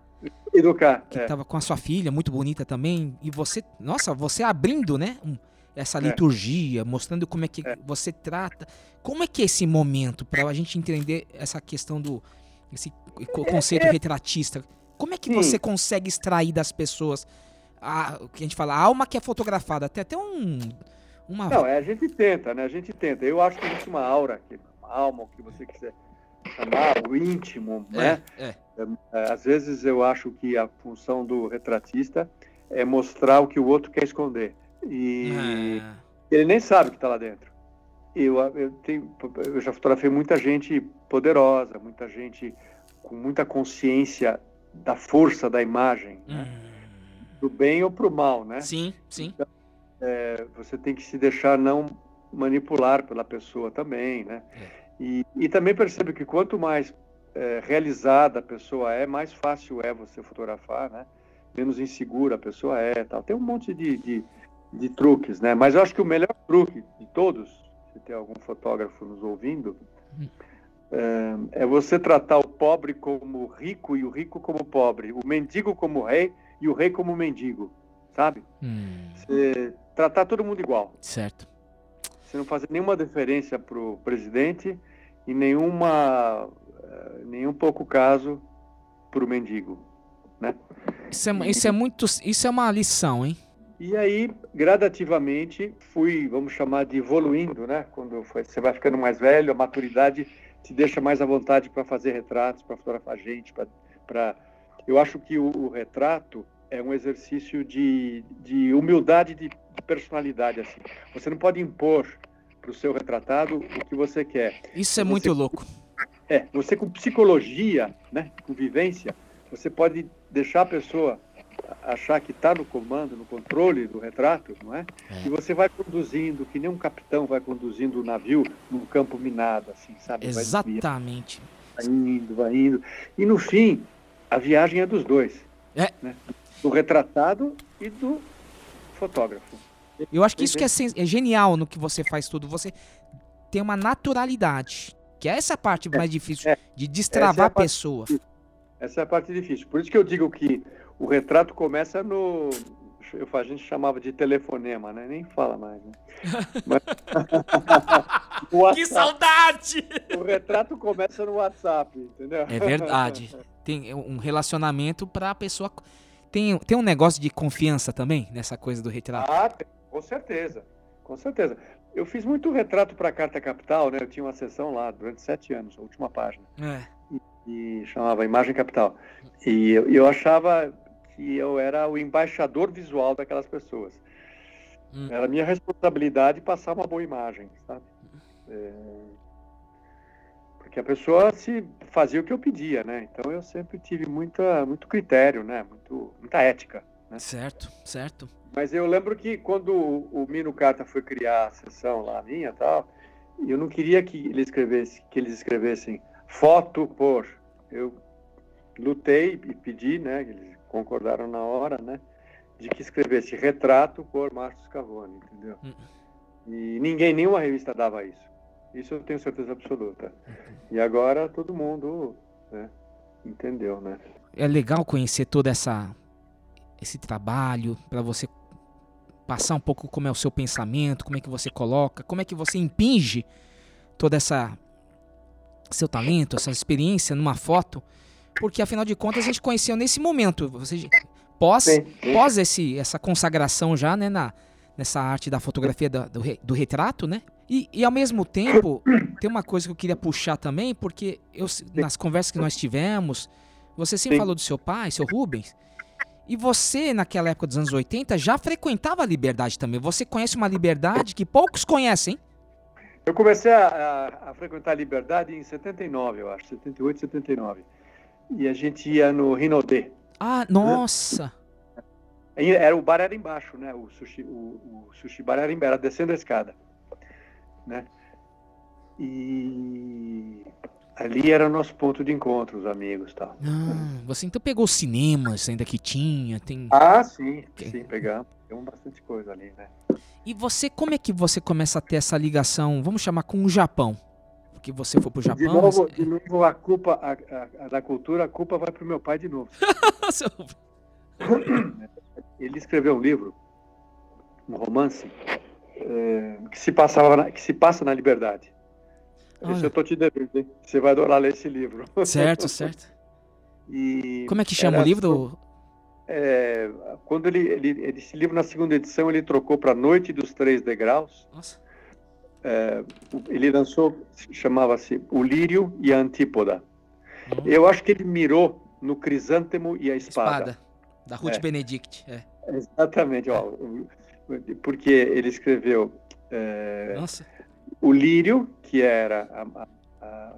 Educar. Que é. tava com a sua filha, muito bonita também. E você, nossa, você abrindo, né? um- essa É. liturgia, mostrando como é que você trata. Como é que é esse momento para a gente entender essa questão do esse co- conceito retratista? Como é que Sim. você consegue extrair das pessoas a, o que a gente fala, a alma que é fotografada? Até até um uma Não, é, a gente tenta, né? A gente tenta. Eu acho que existe uma aura aqui, uma alma, o que você quiser chamar, o íntimo, né? é. É, Às vezes eu acho que a função do retratista é mostrar o que o outro quer esconder. E Ah. ele nem sabe o que está lá dentro. Eu, eu, tenho, eu já fotografei muita gente poderosa, muita gente com muita consciência da força da imagem, né? do bem ou para o mal, né? Hum. Sim, sim. É, você tem que se deixar não manipular pela pessoa também, né? E, e também percebe que quanto mais é, realizada a pessoa é, mais fácil é você fotografar, né? Menos insegura a pessoa é, tal. Tem um monte de, de, de truques, né? Mas eu acho que o melhor truque de todos, se tem algum fotógrafo nos ouvindo, é, é você tratar o pobre como rico e o rico como pobre, o mendigo como rei e o rei como mendigo, sabe? Você tratar todo mundo igual. Certo. Você não fazer nenhuma diferença para o presidente e nenhuma, eh, nenhum pouco caso para o mendigo, né? Isso é, isso é muito, isso é uma lição, hein? E aí, gradativamente, fui, vamos chamar de evoluindo, né? Quando você vai ficando mais velho, a maturidade te deixa mais à vontade para fazer retratos, para fotografar gente, para... Eu acho que o, o retrato é um exercício de, de humildade, de, de personalidade, assim. Você não pode impor para o seu retratado o que você quer. Isso é Você- muito louco. É, você com psicologia, né, com vivência, você pode deixar a pessoa achar que está no comando, no controle do retrato, não é? E você vai conduzindo, que nem um capitão vai conduzindo o navio num campo minado, assim, sabe? Exatamente. Vai indo, vai indo. E no fim, a viagem é dos dois. É. Né? Do retratado e do fotógrafo. Eu acho que isso que é, sen- é genial no que você faz tudo. Você tem uma naturalidade. Que é essa parte mais difícil de Essa é destravar a pessoa. Essa é a parte difícil. Por isso que eu digo que o retrato começa no. eu- A gente chamava de telefonema, né? Nem fala mais, né? Mas-. Que saudade! O retrato começa no WhatsApp, entendeu? É verdade. Tem um relacionamento pra pessoa. Tem, tem um negócio de confiança também nessa coisa do retrato. Ah, tem, com certeza, com certeza. Eu fiz muito retrato para a Carta Capital, né? Eu tinha uma sessão lá durante sete anos, a última página, É. e chamava Imagem Capital. E eu, eu achava que eu era o embaixador visual daquelas pessoas. Era minha responsabilidade passar uma boa imagem, sabe? É, Porque a pessoa se fazia o que eu pedia, né? Então eu sempre tive muita, muito critério, né? Muito, muita ética. Né? Certo, certo. Mas eu lembro que quando o Mino Carta foi criar a sessão lá minha tal, eu não queria que ele escrevesse, que eles escrevessem foto por. Eu lutei e pedi, né? Eles concordaram na hora, né? De que escrevesse retrato por Márcio Scavone, entendeu? E ninguém, nenhuma revista dava isso. Isso eu tenho certeza absoluta. E agora todo mundo né, entendeu, né? É legal conhecer toda essa esse trabalho para você passar um pouco como é o seu pensamento, como é que você coloca, como é que você impinge toda essa seu talento, essa experiência numa foto, porque afinal de contas a gente conheceu nesse momento. Você, pós, Sim, sim. pós esse, essa consagração já, né, na, nessa arte da fotografia do, re- do retrato, né? E, e ao mesmo tempo, tem uma coisa que eu queria puxar também, porque eu, nas conversas que nós tivemos, você sempre Sim. falou do seu pai, seu Rubens, e você, naquela época dos anos 80, já frequentava a liberdade também. Você conhece uma liberdade que poucos conhecem. Eu comecei a, a- a frequentar a Liberdade em 79, eu acho, 78, 79. E a gente ia no Rinodê. Ah, nossa! Era, o bar era embaixo, né? O sushi, o, o sushi bar era embaixo, era descendo a escada. Né? E ali era o nosso ponto de encontro, os amigos tal. Ah, você então pegou cinemas ainda que tinha, tem... Ah, sim, sim, pegamos. Pegamos bastante coisa ali, né? E você, como é que você começa a ter essa ligação, vamos chamar, com o Japão? Porque você foi pro De Japão... novo, você- de novo a culpa a, a- a da cultura, a culpa vai pro meu pai de novo. Ele escreveu um livro, um romance, eh, que, se passava na- que se passa na liberdade. Olha. eu tô te devendo, hein? Você vai adorar ler esse livro. Certo, certo. E Como é que chama era o livro? so- é, quando ele, ele, ele- esse livro na segunda edição ele trocou para Noite dos Três Degraus. Nossa. É, ele lançou, chamava-se O Lírio e a Antípoda. Eu acho que ele mirou no Crisântemo e a Espada. Espada, da Ruth É. Benedict. É. Exatamente, ó, porque ele escreveu é, o lírio, que era a, a-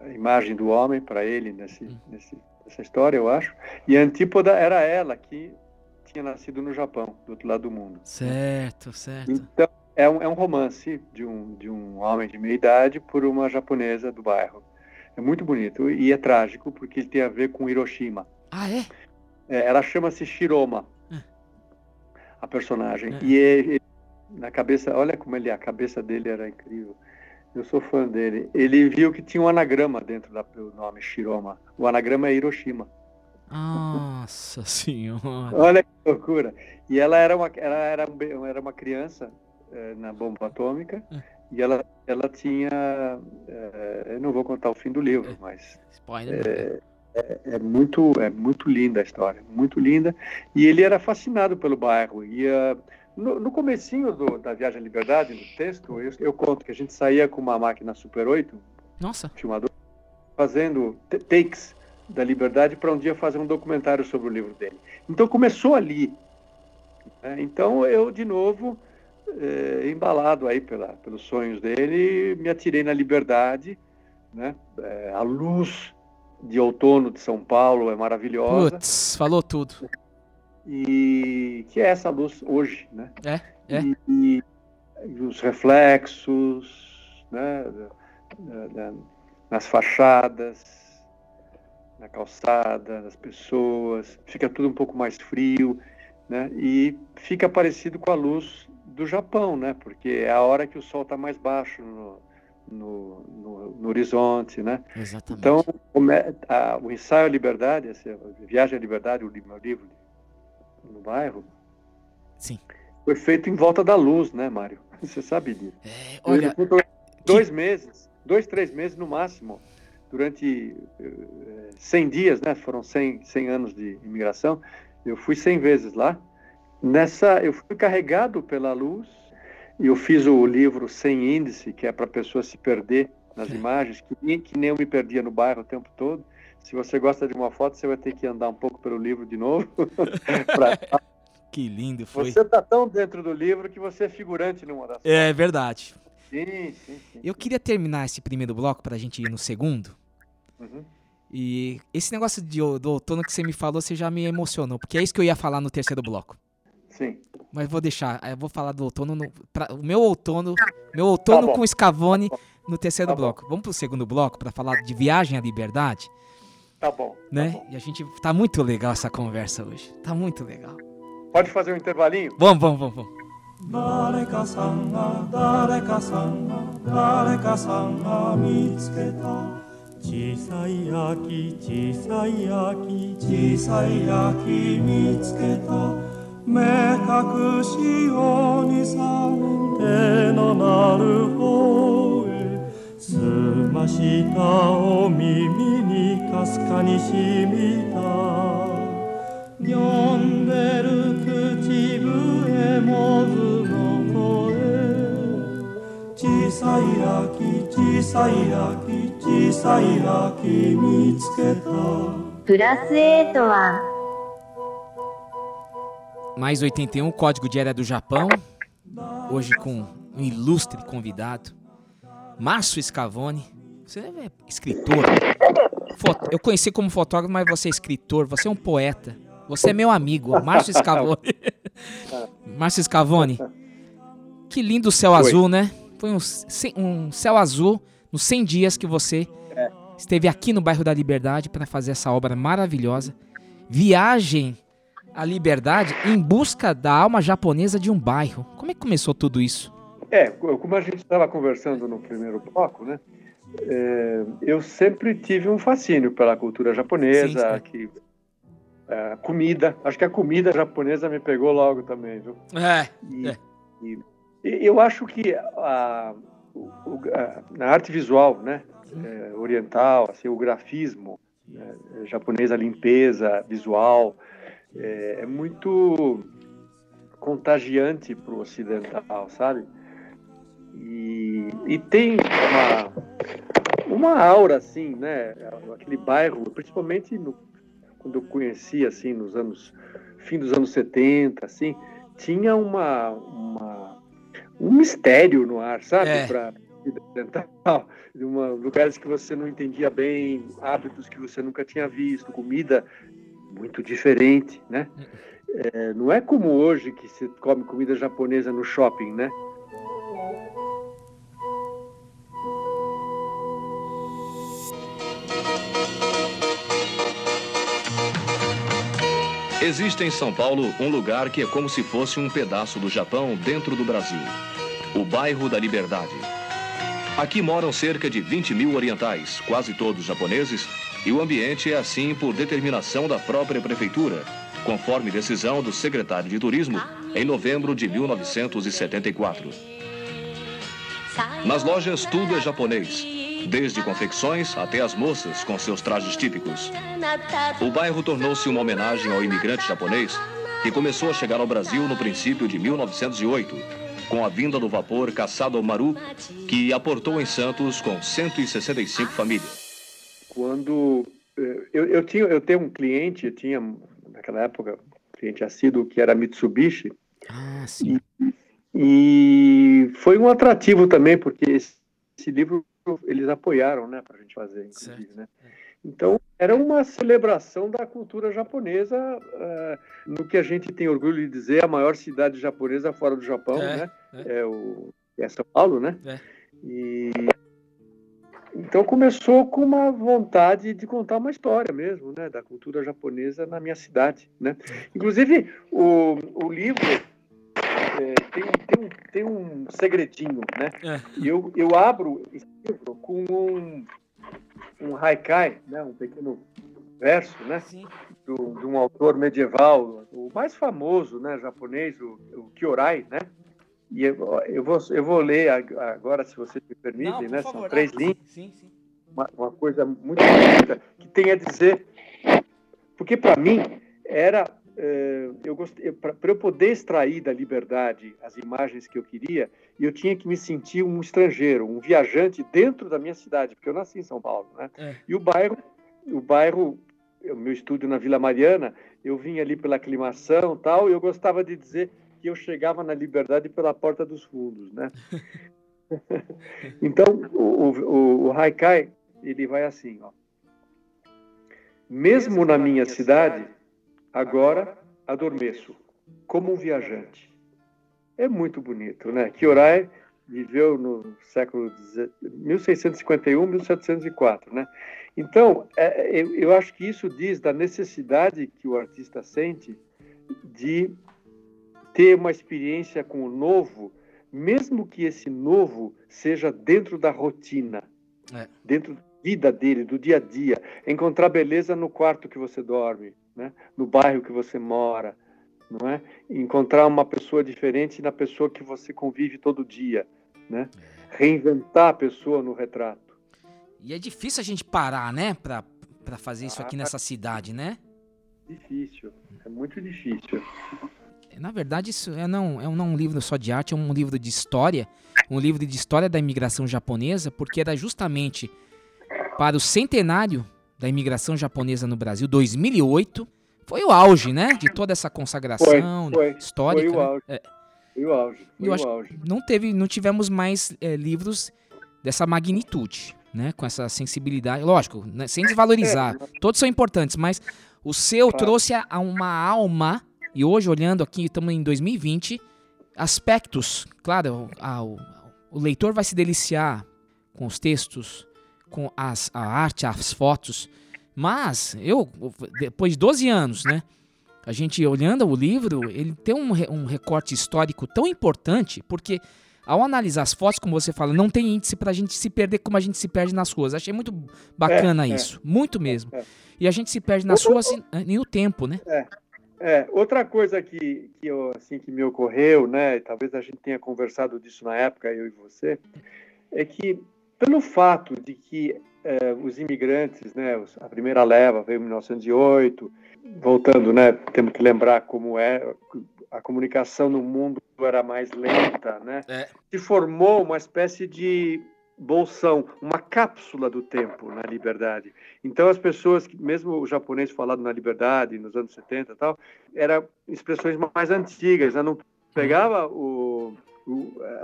a- imagem do homem para ele nesse, Hum. nesse- nessa história, eu acho, e a Antípoda era ela que tinha nascido no Japão, do outro lado do mundo. Certo, certo. Então, é um, é um romance de um, de um homem de meia idade por uma japonesa do bairro. É muito bonito e é trágico porque ele tem a ver com Hiroshima. Ah, é? É, ela chama-se Shiroma, É. a personagem. É. E ele, na cabeça, olha como ele, a cabeça dele era incrível. Eu sou fã dele. Ele viu que tinha um anagrama dentro da- do nome Shiroma. O anagrama é Hiroshima. Nossa senhora. Olha que loucura. E ela era uma, ela era, era uma criança eh, na bomba atômica É. e ela, ela tinha. eh, eu não vou contar o fim do livro, mas Spoiler. é, é, é muito, é muito linda a história, muito linda. E ele era fascinado pelo bairro. E ah, no, no comecinho do- da Viagem à Liberdade, no texto, eu, eu conto que a gente saía com uma máquina Super 8, Nossa. filmador, fazendo takes da Liberdade para um dia fazer um documentário sobre o livro dele. Então começou ali. né? Então eu, de novo, eh, embalado aí pela, pelos sonhos dele, me atirei na Liberdade. Né? Eh, a luz de outono de São Paulo é maravilhosa. Putz, falou tudo. E que é essa luz hoje, né? É, é. E, e- e os reflexos, né? da- da- nas fachadas, na calçada, nas pessoas, fica tudo um pouco mais frio, né? E fica parecido com a luz do Japão, né? Porque é a hora que o sol está mais baixo no, no, no- no horizonte, né? Exatamente. Então, a- o ensaio à liberdade, essa viagem à liberdade, o meu livro no bairro, Sim. foi feito em volta da luz, né, Mário? Você sabe disso. É, olha, dois meses, dois, três meses no máximo, durante eh, 100 dias, né? Foram 100, 100 anos de imigração. Eu fui 100 vezes lá. Nessa, eu fui carregado pela luz. E eu fiz o livro sem índice, que é para a pessoa se perder nas imagens, que nem, que nem eu me perdia no bairro o tempo todo. Se você gosta de uma foto, você vai ter que andar um pouco pelo livro de novo. pra- que lindo foi. Você está tão dentro do livro que você é figurante numa das É verdade. Sim, sim, sim. Eu queria terminar esse primeiro bloco pra gente ir no segundo. Uhum. E esse negócio de, do outono que você me falou, você já me emocionou, porque é isso que eu ia falar no terceiro bloco. Sim. Mas vou deixar, eu vou falar do outono, no, pra- o meu outono, meu outono Tá bom. com Scavone no terceiro bloco. Vamos pro segundo bloco pra falar de viagem à liberdade, Tá bom. né? E a gente tá muito legal essa conversa hoje. Tá muito legal. Pode fazer um intervalinho? Vamos, vamos, vamos, vamos. 誰かさんが誰かさんが誰かさんが見つけた小さい秋小さい秋小さい秋見つけた 目隠しをにさ手のなる方へ澄ました。お耳にかすかにしみた。読んでる口笛もずの声小さい秋小さい秋小さい秋見つけた。プラス8は Mais 81, Código de Era do Japão. Hoje com um ilustre convidado, Márcio Scavone. Você é escritor. Eu conheci como fotógrafo, mas você é escritor, você é um poeta. Você é meu amigo, Márcio Scavone. Márcio Scavone. Que lindo céu Oi. azul, né? Foi um, um céu azul nos 100 dias que você É. esteve aqui no bairro da Liberdade para fazer essa obra maravilhosa. Viagem à Liberdade em busca da alma japonesa de um bairro. Como é que começou tudo isso? É, co- como a gente estava conversando no primeiro bloco, né? é, eu sempre tive um fascínio pela cultura japonesa, Sim, que é, comida. Acho que a comida japonesa me pegou logo também, viu? É. E, é. e- eu acho que a, a- na arte visual, né, é, oriental, assim, o grafismo né, japonês, a limpeza visual, é, é muito contagiante para o ocidental, sabe? E, e tem uma, uma aura assim, né? Aquele bairro, principalmente no, quando eu conheci assim nos anos fim dos anos 70, assim, tinha uma, uma um mistério no ar, sabe? É. Para ocidental, de uma, lugares que você não entendia bem, hábitos que você nunca tinha visto, comida muito diferente, né? É, não é como hoje que se come comida japonesa no shopping, né? Existe em São Paulo um lugar que é como se fosse um pedaço do Japão dentro do Brasil. O bairro da Liberdade. Aqui moram cerca de 20 mil orientais, quase todos japoneses, e o ambiente é assim por determinação da própria prefeitura, conforme decisão do secretário de Turismo em novembro de 1974. Nas lojas tudo é japonês, desde confecções até as moças com seus trajes típicos. O bairro tornou-se uma homenagem ao imigrante japonês que começou a chegar ao Brasil no princípio de 1908, com a vinda do vapor Caçado Maru, que aportou em Santos com 165 famílias. Quando eh, eu, eu tinha, eu tenho um cliente, eu tinha naquela época um cliente assíduo que era Mitsubishi. Ah, sim. E, e foi um atrativo também porque esse, esse livro eles apoiaram, né, para a gente fazer, inclusive, né? Então, era uma celebração da cultura japonesa, eh, no que a gente tem orgulho de dizer, a maior cidade japonesa fora do Japão, É, né? é. É, o, é São Paulo, né? É. E, então, começou com uma vontade de contar uma história mesmo, né? Da cultura japonesa na minha cidade, né? Inclusive, o, o livro é, tem, um- tem, um, tem um segredinho, né? É. E eu, eu abro esse livro com um, um haikai, né? um pequeno verso, né? Do, de um autor medieval, o mais famoso, né? Japonês, o, o Kyorai, né? E eu, eu, vou, eu vou ler ag- agora, se vocês me permitem, né? São três linhas Sim, sim. uma, uma coisa muito bonita que tem a dizer. Porque para mim era eh, eu para eu poder extrair da liberdade as imagens que eu queria, eu tinha que me sentir um estrangeiro, um viajante dentro da minha cidade, porque eu nasci em São Paulo, né? É. E o bairro, o bairro, o meu estúdio na Vila Mariana, eu vinha ali pela aclimação, tal, e eu gostava de dizer que eu chegava na liberdade pela porta dos fundos, né? Então, o, o, o Haikai, ele vai assim, ó. Mesmo na minha cidade, agora adormeço, como um viajante. É muito bonito, né? Kyorai viveu no século 1651, 1704, né? Então, é, eu, eu acho que isso diz da necessidade que o artista sente de ter uma experiência com o novo, mesmo que esse novo seja dentro da rotina, É. dentro da vida dele, do dia a dia. Encontrar beleza no quarto que você dorme, né? no bairro que você mora, não é? Encontrar uma pessoa diferente na pessoa que você convive todo dia, né? Reinventar a pessoa no retrato. E é difícil a gente parar, né? Pra, para fazer isso Ah, aqui nessa cidade, né? Difícil, é muito difícil. Na verdade, isso é não, é um- não um livro só de arte, é um livro de história, um livro de história da imigração japonesa, porque era justamente para o centenário da imigração japonesa no Brasil, 2008, foi o auge, né, de toda essa consagração Foi, foi, histórica. foi o né? auge. É, Foi o auge. Foi eu o auge. não teve, não tivemos mais é, livros dessa magnitude, né, com essa sensibilidade, lógico, né, sem desvalorizar. Todos são importantes, mas o seu trouxe a, a uma alma e hoje olhando aqui, estamos em 2020, aspectos, claro, a- o, o leitor vai se deliciar com os textos, com as, a arte, as fotos, mas eu, depois de 12 anos, né, a gente olhando o livro, ele tem um, um recorte histórico tão importante, porque ao analisar as fotos, como você fala, não tem índice pra gente se perder como a gente se perde nas ruas. Achei muito bacana É, é. isso, muito mesmo. É. E a gente se perde nas ruas e, e no tempo, né? É, é, outra coisa que, que, eu, assim, que me ocorreu, né, e talvez a gente tenha conversado disso na época, eu e você, é que pelo fato de que eh, os imigrantes, né, a primeira leva veio em 1908, voltando, né, temos que lembrar como é a comunicação no mundo era mais lenta, né? Se formou uma espécie de bolsão, uma cápsula do tempo na liberdade. Então as pessoas, mesmo o japonês falado na liberdade nos anos 70 e tal, eram expressões mais antigas, né? não pegava o, o-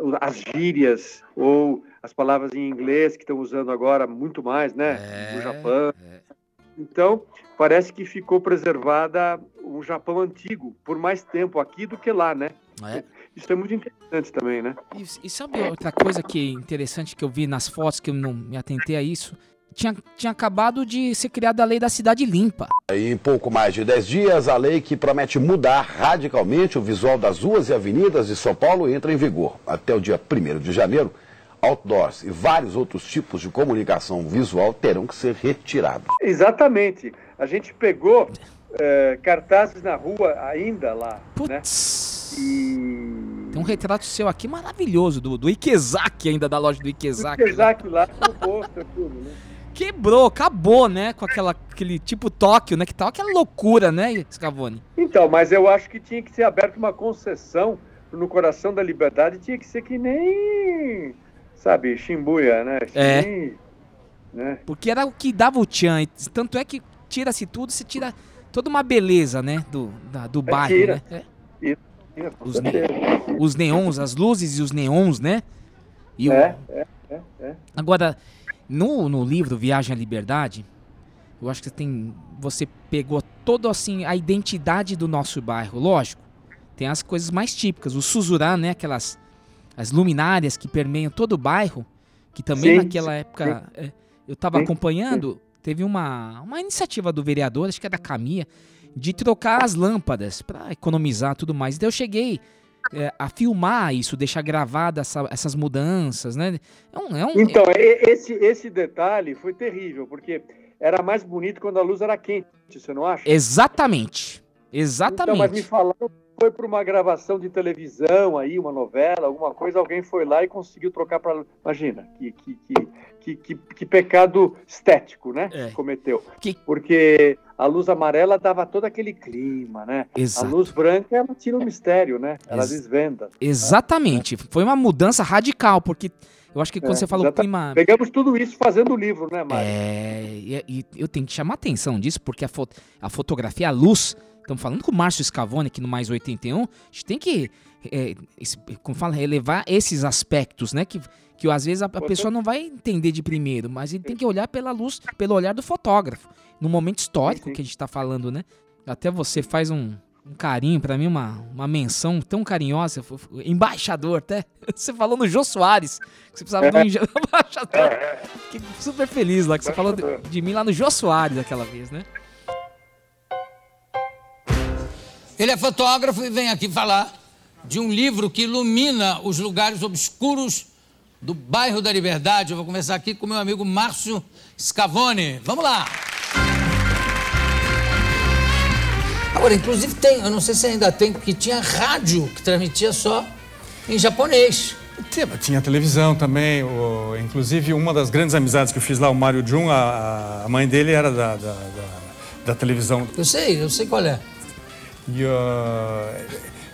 o- as gírias ou as palavras em inglês que estão usando agora muito mais, né, no Japão. Então, parece que ficou preservada o Japão antigo por mais tempo aqui do que lá, né? É. Isso é muito interessante também, né? E, e sabe outra coisa que é interessante que eu vi nas fotos, que eu não me atentei a isso? Tinha, tinha acabado de ser criada a lei da cidade limpa. Em pouco mais de 10 dias, a lei que promete mudar radicalmente o visual das ruas e avenidas de São Paulo entra em vigor. Até o dia 1 de janeiro, outdoors e vários outros tipos de comunicação visual terão que ser retirados. Exatamente. A gente pegou eh, cartazes na rua ainda lá, né? E Tem um retrato seu aqui maravilhoso, do, do Ikezaki ainda, da loja do Ikezaki. né? Isaac lá no posto, tudo, né? Quebrou, acabou, né? Com aquela, aquele tipo Tóquio, né? Que tal aquela loucura, né, Scavone? Então, mas eu acho que tinha que ser aberta uma concessão no coração da liberdade, tinha que ser que nem, sabe, Shimbuya, né? É. Né? Porque era o que dava o tchan. Tanto é que tira-se tudo, se tira toda uma beleza, né? Do, da- do bairro, tira. né? É. Os, ne- os neons, as luzes e os neons, né? E o- É, é, é, é. Agora, no, no livro Viagem à Liberdade, eu acho que tem. Você pegou toda assim a identidade do nosso bairro. Lógico, tem as coisas mais típicas, o Suzurá, né? Aquelas as luminárias que permeiam todo o bairro, que também Sim, naquela sim, época é, eu estava Sim, acompanhando. Teve uma, uma iniciativa do vereador, acho que é da Camia, de trocar as lâmpadas para economizar tudo mais. Então eu cheguei é, a filmar isso, deixar gravada essa- essas mudanças, né? É um, é um- Então, esse, esse detalhe foi terrível, porque era mais bonito quando a luz era quente, você não acha? Exatamente. Então, Exatamente. mas me falaram que foi para uma gravação de televisão aí, uma novela, alguma coisa, alguém foi lá e conseguiu trocar para Imagina, que, que, que, que, que, que pecado estético, né? É. Cometeu. Porque a luz amarela dava todo aquele clima, né? Exato. A luz branca, ela tira o mistério, né? Ela Ex- desvenda. Exatamente. Foi uma mudança radical, porque eu acho que quando É, você fala o exata- clima. Pegamos tudo isso fazendo o livro, né, Mário? É, e, e eu tenho que chamar atenção disso, porque a, fo- a fotografia, a luz, estamos falando com o Márcio Scavone aqui no Mais 81, a gente tem que, é, esse- como fala, relevar esses aspectos, né? Que, que às vezes a, a pessoa não vai entender de primeiro, mas ele tem que olhar pela luz, pelo olhar do fotógrafo, no momento histórico que a gente está falando, né? Até você faz um, um carinho pra mim, uma, uma menção tão carinhosa, embaixador, até. Você falou no Jô Soares, que você precisava de um enja- embaixador. Fiquei super feliz lá, que você falou de, de mim lá no Jô Soares aquela vez, né? Ele é fotógrafo e vem aqui falar de um livro que ilumina os lugares obscuros do bairro da Liberdade. Eu vou começar aqui com meu amigo Márcio Scavone. Vamos lá! Agora, inclusive tem, eu não sei se ainda tem, porque tinha rádio que transmitia só em japonês. Tinha, tinha televisão também, o- inclusive uma das grandes amizades que eu fiz lá, o Mário Jun, a, a mãe dele era da, da, da- da televisão. Eu sei, eu sei qual é. E ah,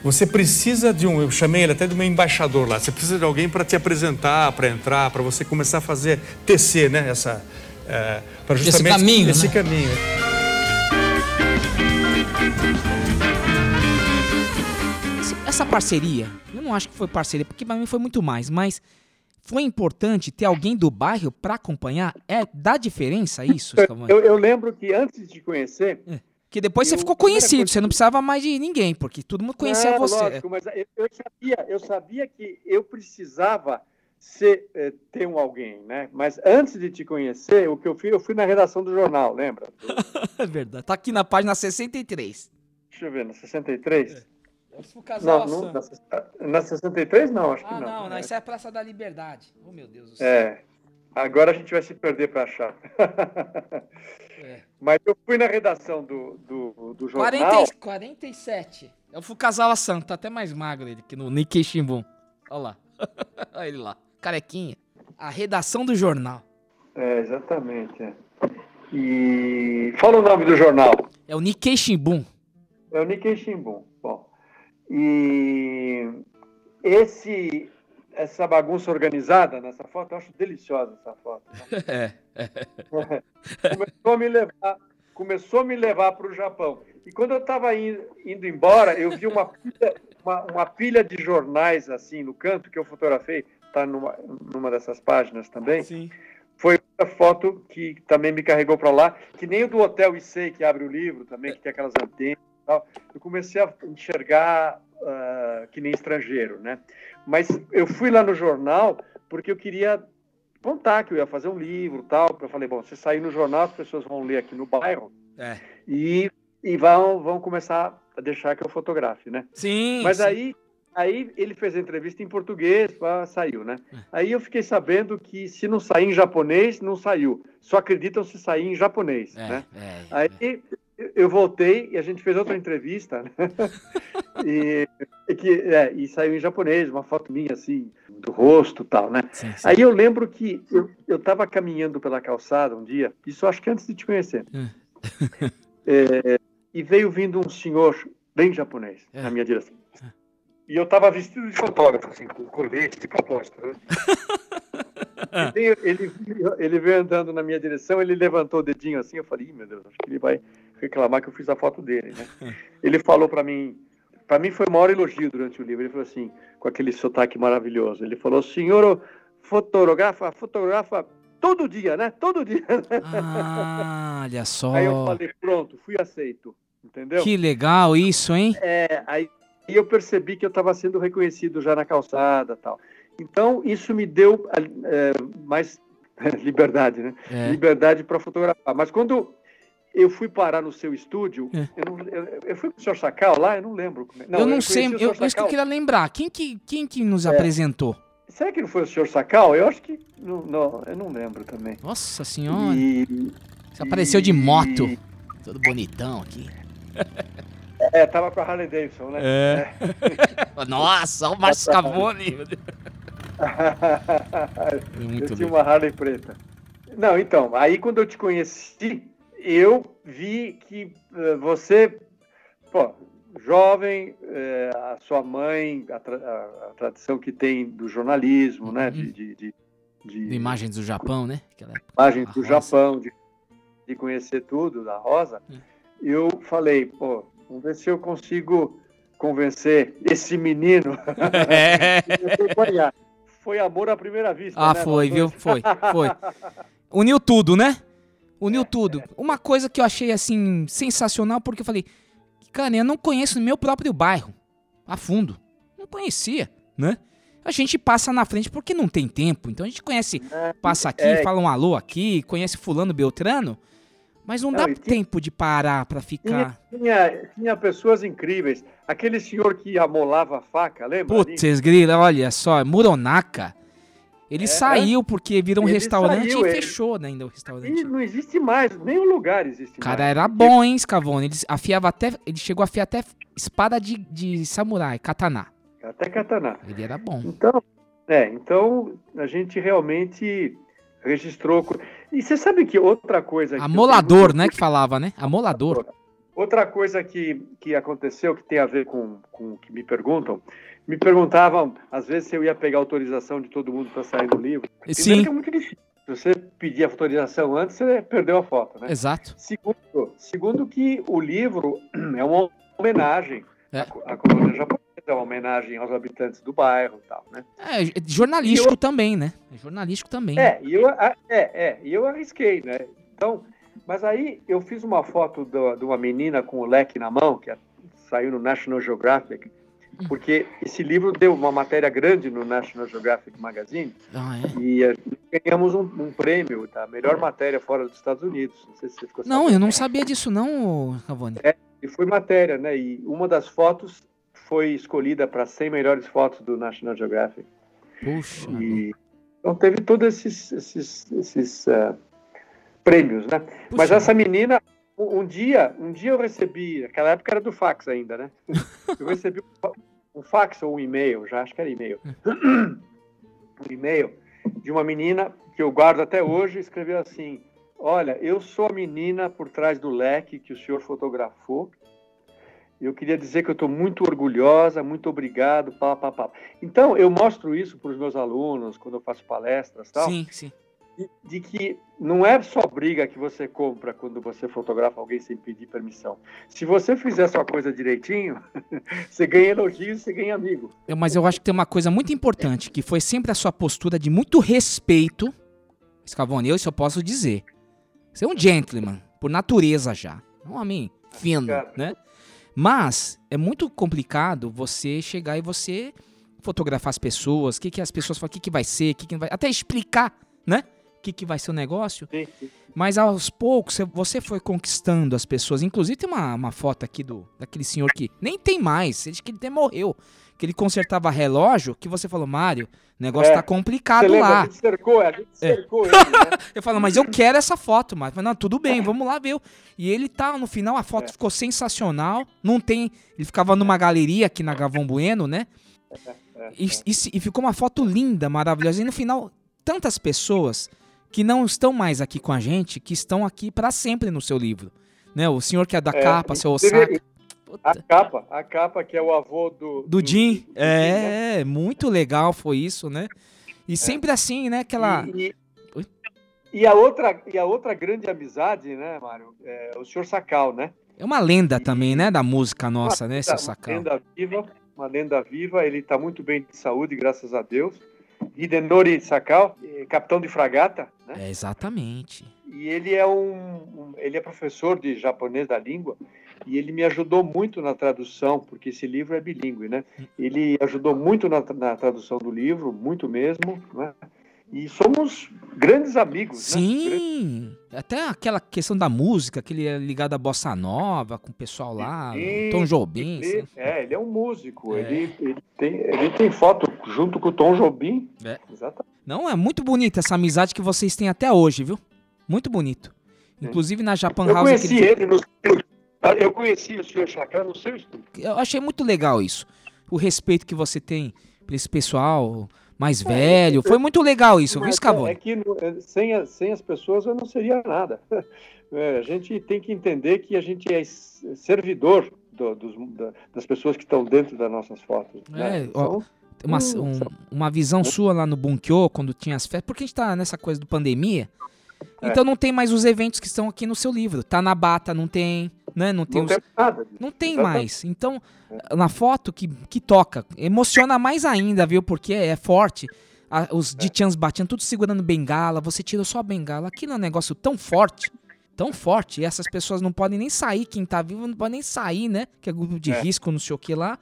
você precisa de um, eu chamei ele até de um embaixador lá, você precisa de alguém para te apresentar, para entrar, para você começar a fazer, tecer, né, essa... É, para Esse justamente caminho, Esse né? caminho. Esse- Essa parceria, eu não acho que foi parceria, porque pra mim foi muito mais, mas foi importante ter alguém do bairro pra acompanhar? É, dá diferença isso? Eu, eu lembro que antes de conhecer. Que depois você ficou conhecido, você não precisava mais de ninguém, porque todo mundo conhecia Não, você. lógico, mas eu, eu sabia, eu sabia que eu precisava ser, eh, ter um alguém, né? Mas antes de te conhecer, o que eu fiz, eu fui na redação do jornal, lembra? É verdade. Tá aqui na página 63. Deixa eu ver, na 63? O casal Não, não Assan. na, ses- na 63 não, acho que Ah, não. não, não, né? isso é a Praça da Liberdade. Oh, meu Deus do céu. É. Agora a gente vai se perder para achar. Mas eu fui na redação do, do, do jornal. 40, 47. É o Fukazawa San, tá até mais magro ele que no Nikkei Shimbun. Olha lá. Olha ele lá. Carequinha. A redação do jornal. É, exatamente. é. E fala o nome do jornal. É o Nikkei Shimbun. É o Nikkei Shimbun. Bom, e esse, essa bagunça organizada nessa foto, eu acho deliciosa essa foto. né? É. começou a me levar, começou a me levar para o Japão. E quando eu estava indo, indo embora, eu vi uma pilha, uma, uma pilha de jornais assim no canto que eu fotografei, está numa, numa dessas páginas também. Sim. Foi a foto que também me carregou para lá, que nem o do Hotel Issei, que abre o livro também, que tem aquelas antenas e tal. Eu comecei a enxergar ah, que nem estrangeiro, né? Mas eu fui lá no jornal porque eu queria contar que eu ia fazer um livro tal. Eu falei, bom, se sair no jornal, as pessoas vão ler aqui no bairro É. e, e vão, vão começar a deixar que eu fotografe, né? Sim. Mas sim. aí, aí ele fez a entrevista em português, saiu, né? Aí eu fiquei sabendo que se não sair em japonês, não saiu. Só acreditam se sair em japonês, né? é, Aí eu voltei e a gente fez outra entrevista, né? e, e que, é, e saiu em japonês, uma foto minha assim, do rosto tal, né? Aí eu lembro que eu, eu tava caminhando pela calçada um dia, isso acho que antes de te conhecer. É, e veio vindo um senhor bem japonês na minha direção. E eu estava vestido de fotógrafo, assim, com colete de propósito. Né? E veio- ele, ele veio andando na minha direção, ele levantou o dedinho assim, eu falei, "Ih, meu Deus, acho que ele vai reclamar que eu fiz a foto dele, né? Ele falou para mim, para mim foi o maior elogio durante o livro, ele falou assim, com aquele sotaque maravilhoso, ele falou, senhor fotografa, fotografa todo dia, né? Todo dia. Ah, olha só. Aí eu falei, pronto, fui aceito, entendeu? Que legal isso, hein? É, aí eu percebi que eu estava sendo reconhecido já na calçada tal. Então, isso me deu é, mais liberdade, né? É. Liberdade para fotografar. Mas quando eu fui parar no seu estúdio, É. eu, não, eu, eu fui com o senhor Sacal lá, eu não lembro. é- eu não conheci sei, eu, isso que eu queria lembrar. Quem que, quem que nos É. apresentou? Será que não foi o senhor Sacal? Eu acho que. Não, não, eu não lembro também. Nossa senhora. E, Você apareceu de moto. Todo bonitão aqui. é, tava com a Harley Davidson, né? É. Nossa, olha o Márcio Scavone. Muito eu tinha louco. uma Harley preta. Não, então, aí quando eu te conheci, eu vi que eh, você, pô, jovem, eh, a sua mãe, a, tra- a- tradição que tem do jornalismo, né, de, de, de, de De imagens do Japão, né? Aquela imagens do Rosa. Japão, de, de conhecer tudo da Rosa, eu falei, pô, vamos ver se eu consigo convencer esse menino É. Foi amor à primeira vista. Ah, né, foi, viu? Foi, foi. Uniu tudo, né? Uniu tudo. Uma coisa que eu achei, assim, sensacional, porque eu falei, cara, eu não conheço meu próprio bairro a fundo. Não conhecia, né? A gente passa na frente porque não tem tempo. Então a gente conhece, passa aqui, é. fala um alô aqui, conhece fulano Beltrano, mas não, Não, dá tinha- tempo de parar pra ficar. Tinha, tinha, pessoas incríveis. Aquele senhor que amolava a faca, lembra? Putz, grila, olha só, Muronaka. Ele saiu porque virou um É, restaurante saiu, e ele- fechou né, ainda o restaurante. E não existe mais, nem o lugar existe O cara mais. era bom, hein, Scavone? Ele afiava até. Ele chegou a afiar até espada de, de samurai, katana. Até katana. Ele era bom. Então, É, então a gente realmente registrou. E você sabe que outra coisa. que Amolador, né? Que falava, né? Amolador. Outra coisa que, que aconteceu, que tem a ver com, com o que me perguntam, me perguntavam, às vezes, se eu ia pegar autorização de todo mundo para sair do livro. Sim. Primeiro que é muito difícil. Se você pedir a autorização antes, você perdeu a foto, né? Exato. Segundo, segundo que o livro é uma homenagem É. à, co- à colônia japonesa, é uma homenagem aos habitantes do bairro e tal, né? É, é jornalístico também, né? É jornalístico também. É, e eu, é, é, eu arrisquei, né? Então, mas aí eu fiz uma foto do- de uma menina com o leque na mão, que é- saiu no National Geographic, porque esse livro deu uma matéria grande no National Geographic Magazine Ah, é? e ganhamos um, um prêmio da melhor matéria fora dos Estados Unidos. Não sei se você ficou Não, eu não sabia disso não, Cavani. É, e foi matéria, né? E uma das fotos foi escolhida para 100 melhores fotos do National Geographic. Puxa. E, então teve todos esses, esses, esses eh, prêmios, né? Mas essa menina, um, um dia, um dia eu recebi, naquela época era do fax ainda, né? Eu recebi um fa- fax ou um e-mail, já acho que era e-mail, um e-mail de uma menina que eu guardo até hoje, escreveu assim: Olha, eu sou a menina por trás do leque que o senhor fotografou. Eu queria dizer que eu estou muito orgulhosa, muito obrigado, pá, pá, pá. Então, eu mostro isso para os meus alunos quando eu faço palestras e tal. Sim, sim. De, de que não é só briga que você compra quando você fotografa alguém sem pedir permissão. Se você fizer sua coisa direitinho, você ganha elogios, você ganha amigo. Eu- Mas eu acho que tem uma coisa muito importante, que foi sempre a sua postura de muito respeito. Scavone, eu isso eu posso dizer. Você é um gentleman, por natureza já. Um homem fino, né? Mas é muito complicado você chegar e você fotografar as pessoas, o que, que as pessoas falam, o que, que vai ser, o que, que não vai. Até explicar, né? O que, que vai ser o negócio. Mas aos poucos você- foi conquistando as pessoas. Inclusive tem uma, uma foto aqui do daquele senhor que nem tem mais, ele que ele até morreu. Que ele consertava relógio, que você falou, Mário, o negócio É. tá complicado lembra? lá. A gente cercou, a gente É. cercou ele, né? Eu falo, mas eu quero essa foto, mas não, tudo bem, vamos lá ver. E ele tá, no final a foto ficou sensacional. Não tem, ele ficava numa galeria aqui na Gavão Bueno, né? E, e se- e ficou uma foto linda, maravilhosa. E no final, tantas pessoas que não estão mais aqui com a gente, que estão aqui para sempre no seu livro. Né? O senhor que é da É, capa, seu Osaka. A capa, a capa que é o avô do. Do Jim. É, muito legal foi isso, né? E sempre assim, né? Aquela. E, e a outra, e a outra grande amizade, né, Mário? É o senhor Sacal, né? É uma lenda também, né? Da música nossa, né, seu Uma Sacal? lenda viva, uma lenda viva. Ele está muito bem de saúde, graças a Deus. Hidenori Sakal, eh, capitão de fragata, né? É, exatamente. E ele é um, um- ele é professor de japonês da língua e ele me ajudou muito na tradução, porque esse livro é bilíngue, né? Ele ajudou muito na, na tradução do livro, muito mesmo, né? E somos grandes amigos, né? Sim, até aquela questão da música, que ele é ligado à bossa nova, com o pessoal lá, o Tom Jobim. ele- assim. é, ele é um músico. É. Ele, ele, tem, ele tem foto junto com o Tom Jobim. É. Exatamente. Não, é muito bonita essa amizade que vocês têm até hoje, viu? Muito bonito. Inclusive na Japan Eu House. conheci ele no eu conheci o senhor Chacá no seu estúdio. Eu achei muito legal isso. O respeito que você tem pra esse pessoal mais É, velho. Foi muito legal isso, viu, Mas Scavone? É que é, sem, a- sem as pessoas eu não seria nada. É, a gente tem que entender que a gente é servidor do- dos- da- das pessoas que estão dentro das nossas fotos. né? É, ó, Então, uma, hum, um- uma visão sua lá no Bunkyo, quando tinha as festas, porque a gente tá nessa coisa do pandemia, É. então não tem mais os eventos que estão aqui no seu livro. Tá na bata, não tem, né? Não tem, Não os- tem nada. Não tem Exatamente. mais. Então, na foto que, que toca, emociona mais ainda, viu? Porque é forte. A- É. os Ditians batiam tudo segurando bengala, você tirou só a bengala. Aquilo é um negócio tão forte, tão forte, e essas pessoas não podem nem sair, quem tá vivo não pode nem sair, né? Que é grupo de É. risco, não sei o que lá.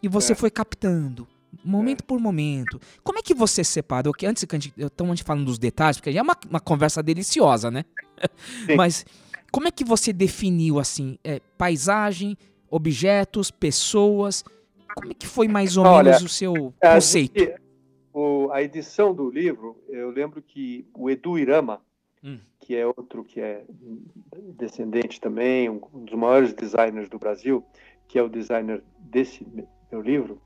E você É. foi captando, momento por momento. Como é que você separou? Que antes que a gente, estamos antes falando dos detalhes, porque já é uma, uma conversa deliciosa, né? Mas como é que você definiu assim, é, paisagem, objetos, pessoas? Como é que foi mais ou Olha, menos o seu a conceito? gente- o- a edição do livro, eu lembro que o Edu Irama, Hum. que é outro que é descendente também, um um dos maiores designers do Brasil, que é o designer desse meu livro,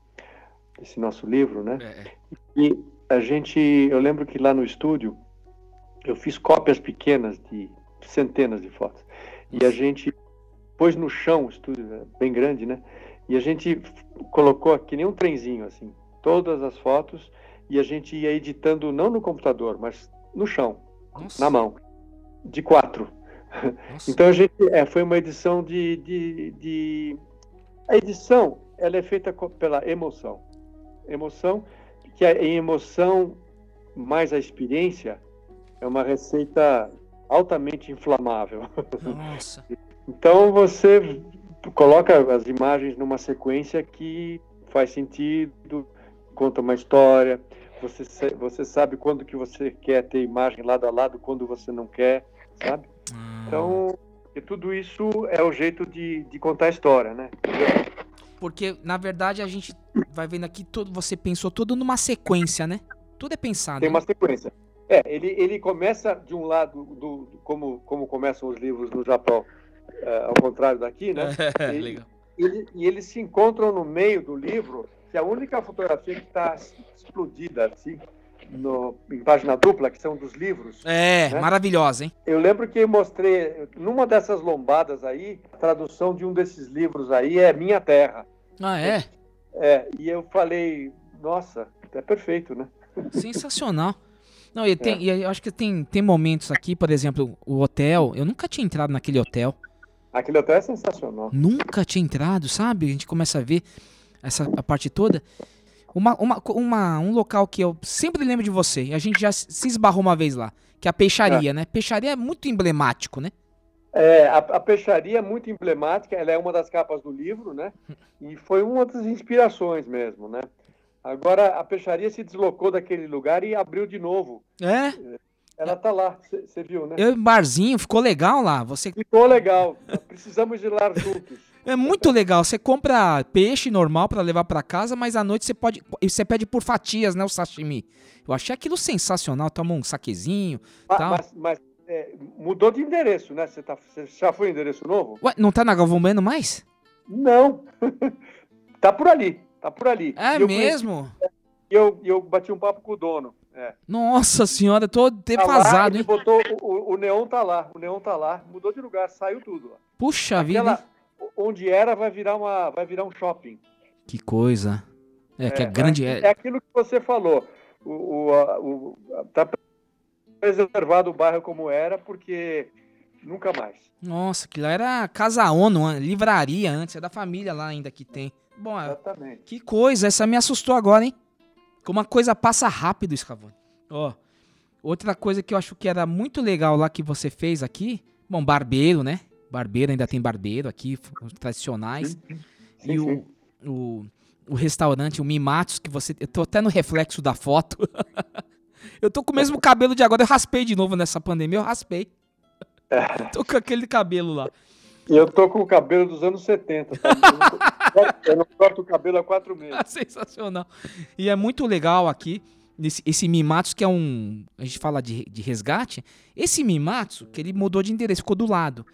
desse nosso livro, né? É, E a gente, eu lembro que lá no estúdio eu fiz cópias pequenas de centenas de fotos e a gente pôs no chão, o estúdio é bem grande, né? E a gente colocou aqui nem um trenzinho assim, todas as fotos e a gente ia editando não no computador, mas no chão, Nossa. na mão, de quatro. Nossa. Então a gente é, foi uma edição de, de, de a edição ela é feita pela emoção, emoção que é em emoção mais a experiência é uma receita altamente inflamável. Nossa. Então você coloca as imagens numa sequência que faz sentido, conta uma história, você, você sabe quando que você quer ter imagem lado a lado, quando você não quer, sabe? Então, e tudo isso é o jeito de, de contar a história, né? Porque, na verdade, a gente vai vendo aqui, tudo, você pensou tudo numa sequência, né? Tudo é pensado. Tem né? uma sequência. É, ele, ele começa de um lado, do, do- como, como começam os livros no Japão, é, ao contrário daqui, né? É, E- legal. ele- e eles se encontram no meio do livro, que é a única fotografia que está explodida, assim, no, em página dupla, que são dos livros. É, né? maravilhosa, hein? Eu lembro que eu mostrei, numa dessas lombadas aí, a tradução de um desses livros aí é Minha Terra. Ah, é? É, e eu falei, nossa, é perfeito, né? Sensacional. Não, e, tem, e eu acho que tem, tem momentos aqui, por exemplo, o hotel. Eu nunca tinha entrado naquele hotel. Aquele hotel é sensacional. Nunca tinha entrado, sabe? A gente começa a ver essa a parte toda. Uma, uma, uma- um local que eu sempre lembro de você, e a gente já se se esbarrou uma vez lá, que é a peixaria, né? Peixaria é muito emblemático, né? É, a, a peixaria é muito emblemática, ela é uma das capas do livro, né? E foi uma das inspirações mesmo, né? Agora, a peixaria se deslocou daquele lugar e abriu de novo. É? Ela tá lá, você viu, né? Eu barzinho, ficou legal lá. Você Ficou legal, precisamos ir lá juntos. É muito legal. Você compra peixe normal pra levar pra casa, mas à noite você pode, você pede por fatias, né, o sashimi. Eu achei aquilo sensacional. Toma um saquezinho, Ah, tal. mas mas, é, mudou de endereço, né? Você tá, você já foi em endereço novo? Ué, não tá na Galvão Bueno mais? Não. tá por ali, tá por ali. É eu mesmo? E eu, eu bati um papo com o dono. É. Nossa senhora, tô Tá defasado, ele hein? botou, o, o neon tá lá, o neon tá lá, mudou de lugar, saiu tudo. Ó. Puxa vida. Aquela, hein? onde era vai virar uma, vai virar um shopping. Que coisa. É, que é É, grande. É, É, aquilo que você falou. O, o, a- o- tá preservado o bairro como era, porque nunca mais. Nossa, aquilo lá era Casa ONU, livraria antes. É da família lá ainda que tem. Bom, é- Exatamente. que coisa. Essa me assustou agora, hein? Como a coisa passa rápido, Scavone. Ó, outra coisa que eu acho que era muito legal lá que você fez aqui. Bom, barbeiro, né? Barbeiro, ainda tem barbeiro aqui, f- os tradicionais. e o, o, o restaurante, o Mimatos, que você. Eu tô até no reflexo da foto. eu tô com o mesmo cabelo de agora. Eu raspei de novo nessa pandemia, eu raspei. tô com aquele cabelo lá. E eu tô com o cabelo dos anos 70. tá? Eu não- corto o cabelo há quatro meses. Sensacional. E é muito legal aqui, esse, esse Mimatos, que é um. A gente fala de, de resgate. Esse Mimatos, que ele mudou de endereço, ficou do lado.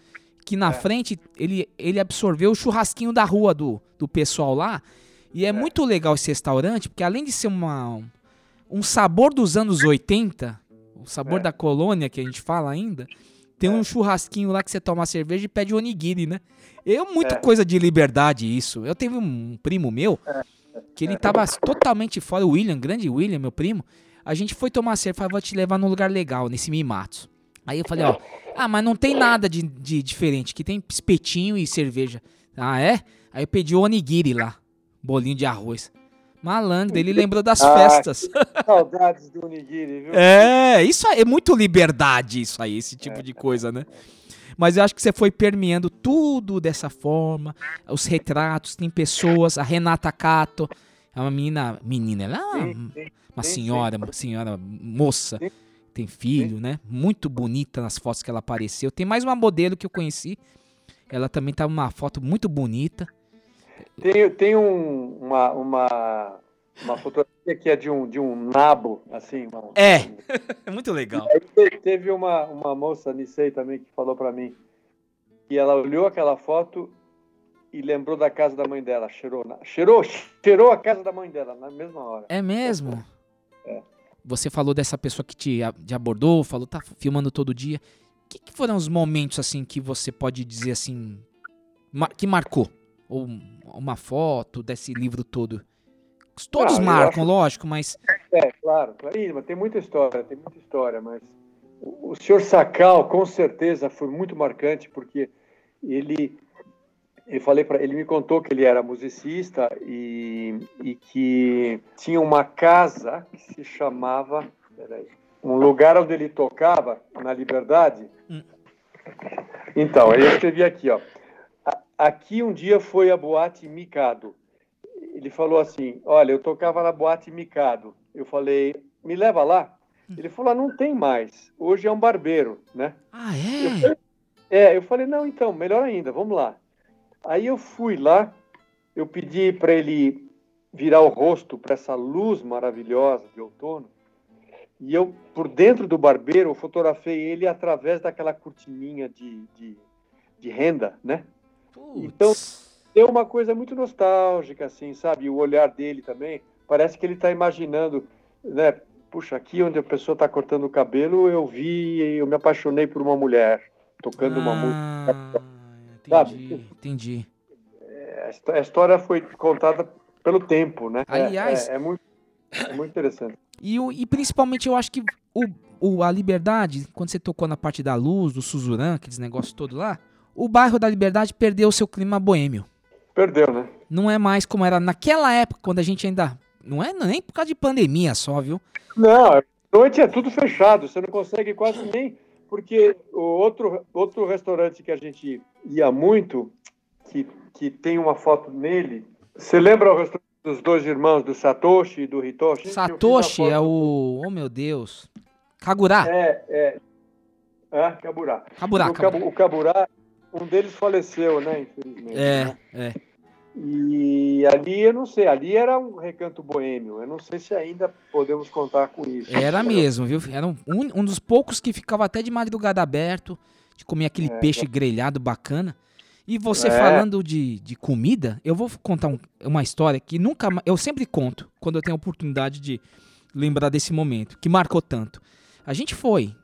Que na frente ele, ele absorveu o churrasquinho da rua do, do pessoal lá. E é, muito legal esse restaurante, porque além de ser uma, um sabor dos anos 80, o sabor É. da colônia que a gente fala ainda, tem um churrasquinho lá que você toma cerveja e pede onigiri, né? É muito É. coisa de liberdade isso. Eu teve um primo meu que ele tava totalmente fora, o William, grande William, meu primo. A gente foi tomar cerveja, falei, vou te levar num lugar legal, nesse Mimatos. Aí eu falei, ó, ah, mas não tem nada de, de diferente, que tem espetinho e cerveja. Ah, é? Aí eu pedi o onigiri lá, bolinho de arroz. Malandro, ele lembrou das Ah, festas. Saudades do Onigiri, viu? É, isso aí, é muito liberdade isso aí, esse tipo de coisa, né? Mas eu acho que você foi permeando tudo dessa forma, os retratos, tem pessoas, a Renata Cato, é uma menina, menina, ela é uma, Sim, sim, uma sim, senhora, uma senhora moça, tem filho, né? Muito bonita nas fotos que ela apareceu. Tem mais uma modelo que eu conheci, ela também tá numa foto muito bonita. Tem, tem um- uma, uma, uma fotografia que é de um, de um nabo, assim. uma- É, é muito legal. Aí te- teve uma, uma moça, Nisei também, que falou pra mim que ela olhou aquela foto e lembrou da casa da mãe dela. Cheirou, na- cheirou, cheirou a casa da mãe dela na mesma hora. É mesmo? É. Você falou dessa pessoa que te, te abordou, falou, tá filmando todo dia. O que, que foram os momentos, assim, que você pode dizer, assim, que marcou? Ou um- uma foto desse livro todo? Todos Ah, marcam, acho- lógico, mas... É, claro, claro. Mas tem muita história, tem muita história, mas o, o senhor Sacal, com certeza, foi muito marcante, porque ele, eu falei para ele me contou que ele era musicista e, e que tinha uma casa que se chamava, peraí, um lugar onde ele tocava, na Liberdade. Então, eu escrevi aqui, ó. "A- Aqui um dia foi a boate Mikado ele falou assim: Olha, eu tocava na boate Mikado. Eu falei: Me leva lá. Ele falou: ah, Não tem mais. Hoje é um barbeiro, né? Ah, Eu é? falei, é, eu falei: Não, então, melhor ainda, vamos lá. Aí eu fui lá, eu pedi para ele virar o rosto para essa luz maravilhosa de outono. E eu, por dentro do barbeiro, eu fotografei ele através daquela cortininha de, de, de renda, né? Então, deu uma coisa muito nostálgica, assim, sabe? O olhar dele também, parece que ele está imaginando, né? Puxa, aqui onde a pessoa está cortando o cabelo, eu vi, eu me apaixonei por uma mulher tocando uma música. Sabe? Entendi, entendi. É, a histó- A história foi contada pelo tempo, né? É- Aliás- é, é muito, é muito interessante. E, e principalmente eu acho que o, o- a Liberdade, quando você tocou na parte da luz, do Suzuran, aqueles negócios todo lá, o bairro da Liberdade perdeu o seu clima boêmio. Perdeu, né? Não é mais como era naquela época, quando a gente ainda. Não é nem por causa de pandemia só, viu? Não, à noite é tudo fechado, você não consegue quase nem. Porque o outro, outro restaurante que a gente ia muito, que, que tem uma foto nele. Você lembra o restaurante dos dois irmãos, do Satoshi e do Hitoshi? Satoshi é o. Oh meu Deus. Kagura. É, é. Ah, Kaburá. Kaburá, o, Cabu- o Kaburá, um deles faleceu, né, infelizmente. É, né? é. E ali, eu não sei, ali era um recanto boêmio. Eu não sei se ainda podemos contar com isso. Era mesmo, viu? Era um, um dos poucos que ficava até de madrugada aberto, de comer aquele É. peixe grelhado bacana. E você É. falando de, de comida, eu vou contar um- uma história que nunca eu sempre conto quando eu tenho a oportunidade de lembrar desse momento, que marcou tanto. A gente foi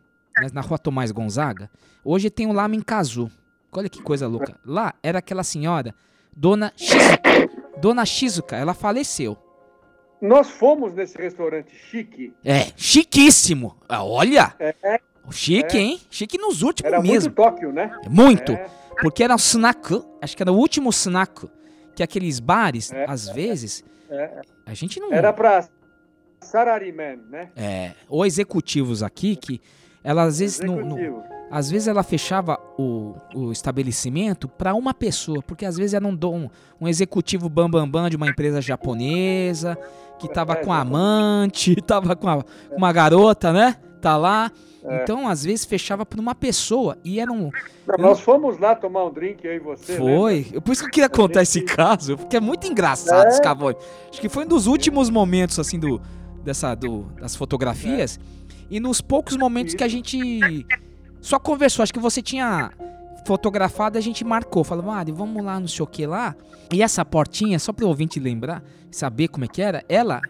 né, na rua Tomás Gonzaga, hoje tem o Lamen Kazu. Olha que coisa louca. Lá era aquela senhora, Dona Shizuka. Dona Shizuka, ela faleceu. Nós fomos nesse restaurante chique. É, chiquíssimo. Ah, Olha! É, Chique, É. hein? Chique nos últimos era mesmo. muito Tóquio, né? Muito. É. Porque era um snack, acho que era o último snack, que aqueles bares, É. às vezes, É. a gente não... Era para Sarariman, né? É, ou executivos aqui, que ela às vezes não... não- Executivo. às vezes ela fechava o, o estabelecimento para uma pessoa, porque às vezes era um, um, um executivo bambambam bam, bam de uma empresa japonesa, que tava É, com a amante, tava com a- uma garota, né? Tá lá. É. Então, às vezes, fechava por uma pessoa. E era um. Não, Nós fomos lá tomar um drink, eu e você. Foi. Eu- Por isso que eu queria contar esse caso, porque é muito engraçado É. esse Scavone. Acho que foi um dos últimos momentos, assim, do, dessa, do, das fotografias. E nos poucos momentos que a gente só conversou. Acho que você tinha fotografado, a gente marcou. Falou, Mari, vamos lá, não sei o que lá. E essa portinha, só para o ouvinte lembrar, saber como é que era, ela,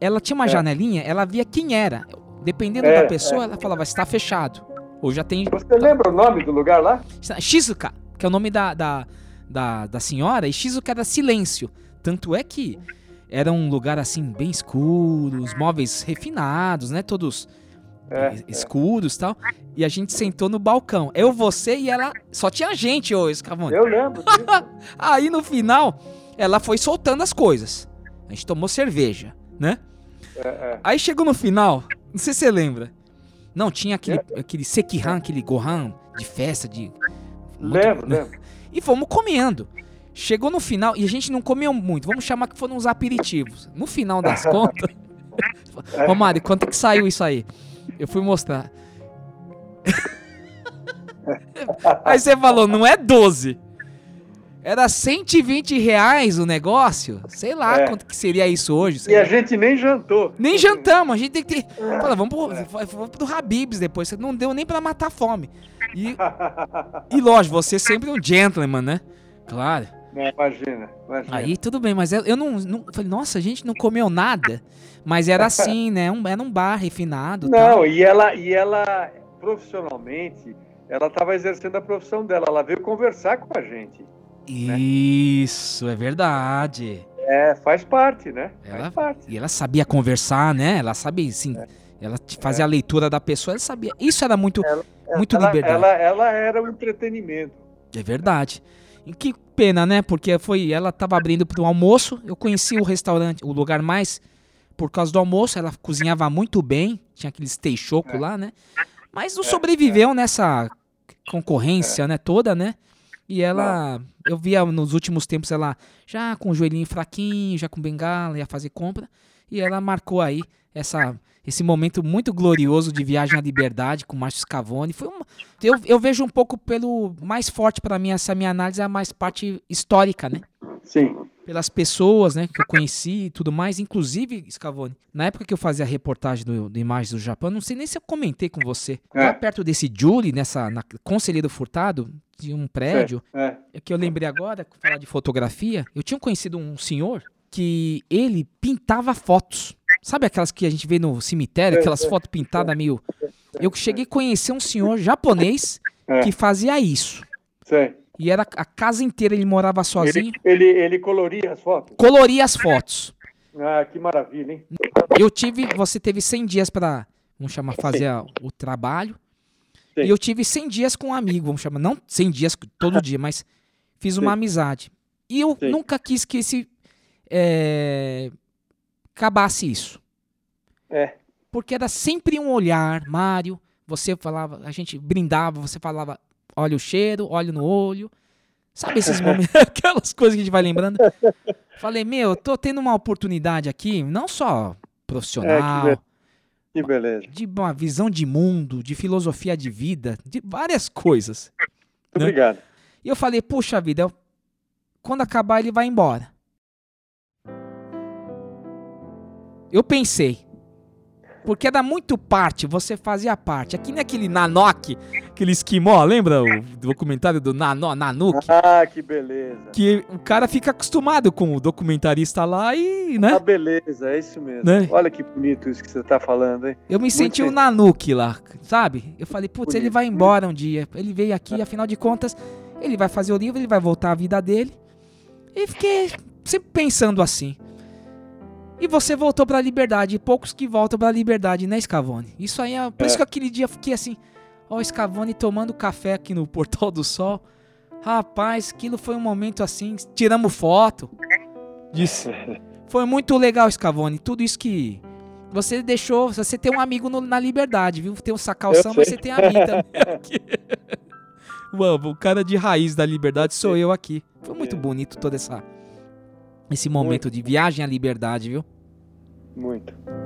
ela tinha uma É. janelinha, ela via quem era. Dependendo É, da pessoa, é. ela falava, está fechado. Ou já tem. Você lembra o nome do lugar lá? Shizuka, que é o nome da, da, da, da senhora, e Shizuka era silêncio. Tanto é que era um lugar assim, bem escuro, os móveis refinados, né? Todos É, escuros e tal. E a gente sentou no balcão. Eu, você e ela. Só tinha gente, ô Escavone. Eu lembro Aí no final, ela foi soltando as coisas. A gente tomou cerveja, né? É, é. Aí chegou no final, não sei se você lembra. Não, tinha aquele, aquele sekihan, aquele gohan de festa, de... Lembro, lembro. E fomos comendo. Chegou no final, e a gente não comeu muito, vamos chamar que foram uns aperitivos. No final das contas... Ô Mari, quanto é que saiu isso aí? Eu fui mostrar. aí você falou, não é 12. Era 120 reais o negócio. Sei lá É. quanto que seria isso hoje. E a gente nem jantou. Nem jantamos, a gente tem que ter. Fala, vamos pro, vamos pro Habibs depois. Não deu nem pra matar a fome. E, e lógico, você é sempre um gentleman, né? Claro. Não, imagina, imagina. Aí tudo bem, mas eu, não, não. Falei, nossa, a gente não comeu nada. Mas era assim, né? Um, era um bar refinado. Não, tal. e ela, e ela, profissionalmente, ela estava exercendo a profissão dela. Ela veio conversar com a gente. Isso, é verdade. É, faz parte, né? Ela, parte. E ela sabia conversar, né? Ela sabia, assim, É. ela fazia a leitura da pessoa, ela sabia. Isso era muito, muito ela, liberdade. Ela, ela era o entretenimento. É verdade. E que pena, né? Porque foi, ela tava abrindo para o almoço. Eu conheci o restaurante, o lugar mais por causa do almoço. Ela cozinhava muito bem, tinha aqueles teixoco lá, né? Mas não sobreviveu nessa concorrência, né? Toda, né? E ela, eu via nos últimos tempos ela já com o joelhinho fraquinho, já com bengala, ia fazer compra. E ela marcou aí essa, esse momento muito glorioso de viagem à liberdade com o Márcio Scavone. Foi uma, eu, eu vejo um pouco pelo mais forte para mim essa minha análise é a mais parte histórica, né? Sim. Pelas pessoas, né, que eu conheci e tudo mais, inclusive Scavone. Na época que eu fazia a reportagem do, do Imagens do Japão, não sei nem se eu comentei com você. É. Lá perto desse Julie, nessa na Conselheiro Furtado, de um prédio, É, é que eu lembrei agora, falar de fotografia, eu tinha conhecido um senhor que ele pintava fotos. Sabe aquelas que a gente vê no cemitério, É, aquelas é, fotos pintadas meio. Eu cheguei a conhecer um senhor japonês É. que fazia isso. sei. E era a casa inteira, ele morava sozinho, Ele, ele, ele coloria as fotos? coloria as fotos. Ah, que maravilha, hein? Eu tive, você teve 100 dias pra, vamos chamar, fazer a- o trabalho. E eu tive 100 dias com um amigo, vamos chamar, não 100 dias todo dia, mas fiz uma Sim. amizade. E eu nunca quis que esse é, acabasse isso. É. Porque era sempre um olhar, Mário, você falava, a gente brindava, você falava, olha o cheiro, olha no olho. Sabe esses momentos, aquelas coisas que a gente vai lembrando? Falei, meu, eu tô tendo uma oportunidade aqui, não só profissional, É, que, be- que beleza. de uma visão de mundo, de filosofia de vida, de várias coisas. né? Obrigado. E eu falei, puxa vida, eu- quando acabar ele vai embora. Eu pensei. Porque era muito parte, você fazia parte. Aqui naquele Nanok, aquele esquimó, lembra o documentário do Nano? Ah, que beleza. Que o cara fica acostumado com o documentarista lá e, né? Ah, beleza, é isso mesmo. Né? Olha que bonito isso que você tá falando, hein? Eu me Muito senti o. Nanook lá, sabe? Eu falei, putz, ele vai embora um dia. Ele veio aqui, afinal de contas, ele vai fazer o livro, ele vai voltar à vida dele. E fiquei sempre pensando assim. E você voltou pra liberdade, e poucos que voltam pra liberdade, né, Scavone? Isso aí é. Por isso É. que aquele dia eu fiquei assim, ó, o Scavone tomando café aqui no Portal do Sol. Rapaz, aquilo foi um momento assim, tiramos foto. Disse. Foi muito legal, Scavone. Tudo isso que você deixou. Você tem um amigo no- na liberdade, viu? Tem um sacalção, mas você tem a mim também aqui. Mano, o cara de raiz da liberdade sou eu aqui. Foi muito bonito todo essa, esse momento de viagem à liberdade, viu? Muito.「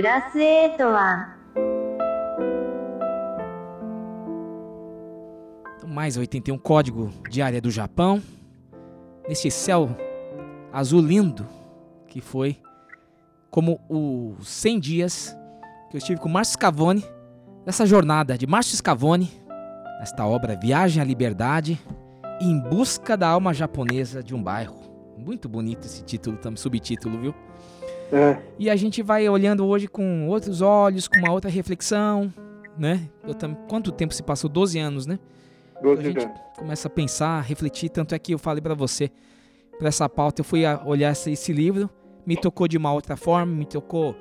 プラス8は Então, mais 81 código de área do Japão. Nesse céu azul lindo que foi como os 100 dias que eu estive com Márcio Scavone nessa jornada de Márcio Scavone, nesta obra Viagem à Liberdade em busca da alma japonesa de um bairro. Muito bonito esse título, também subtítulo, viu? É. E a gente vai olhando hoje com outros olhos, com uma outra reflexão, né? Tam... Quanto tempo se passou? 12 anos, né? 12 a gente anos. começa a pensar, a refletir, tanto é que eu falei pra você, pra essa pauta, eu fui olhar esse, esse livro, me tocou de uma outra forma, me tocou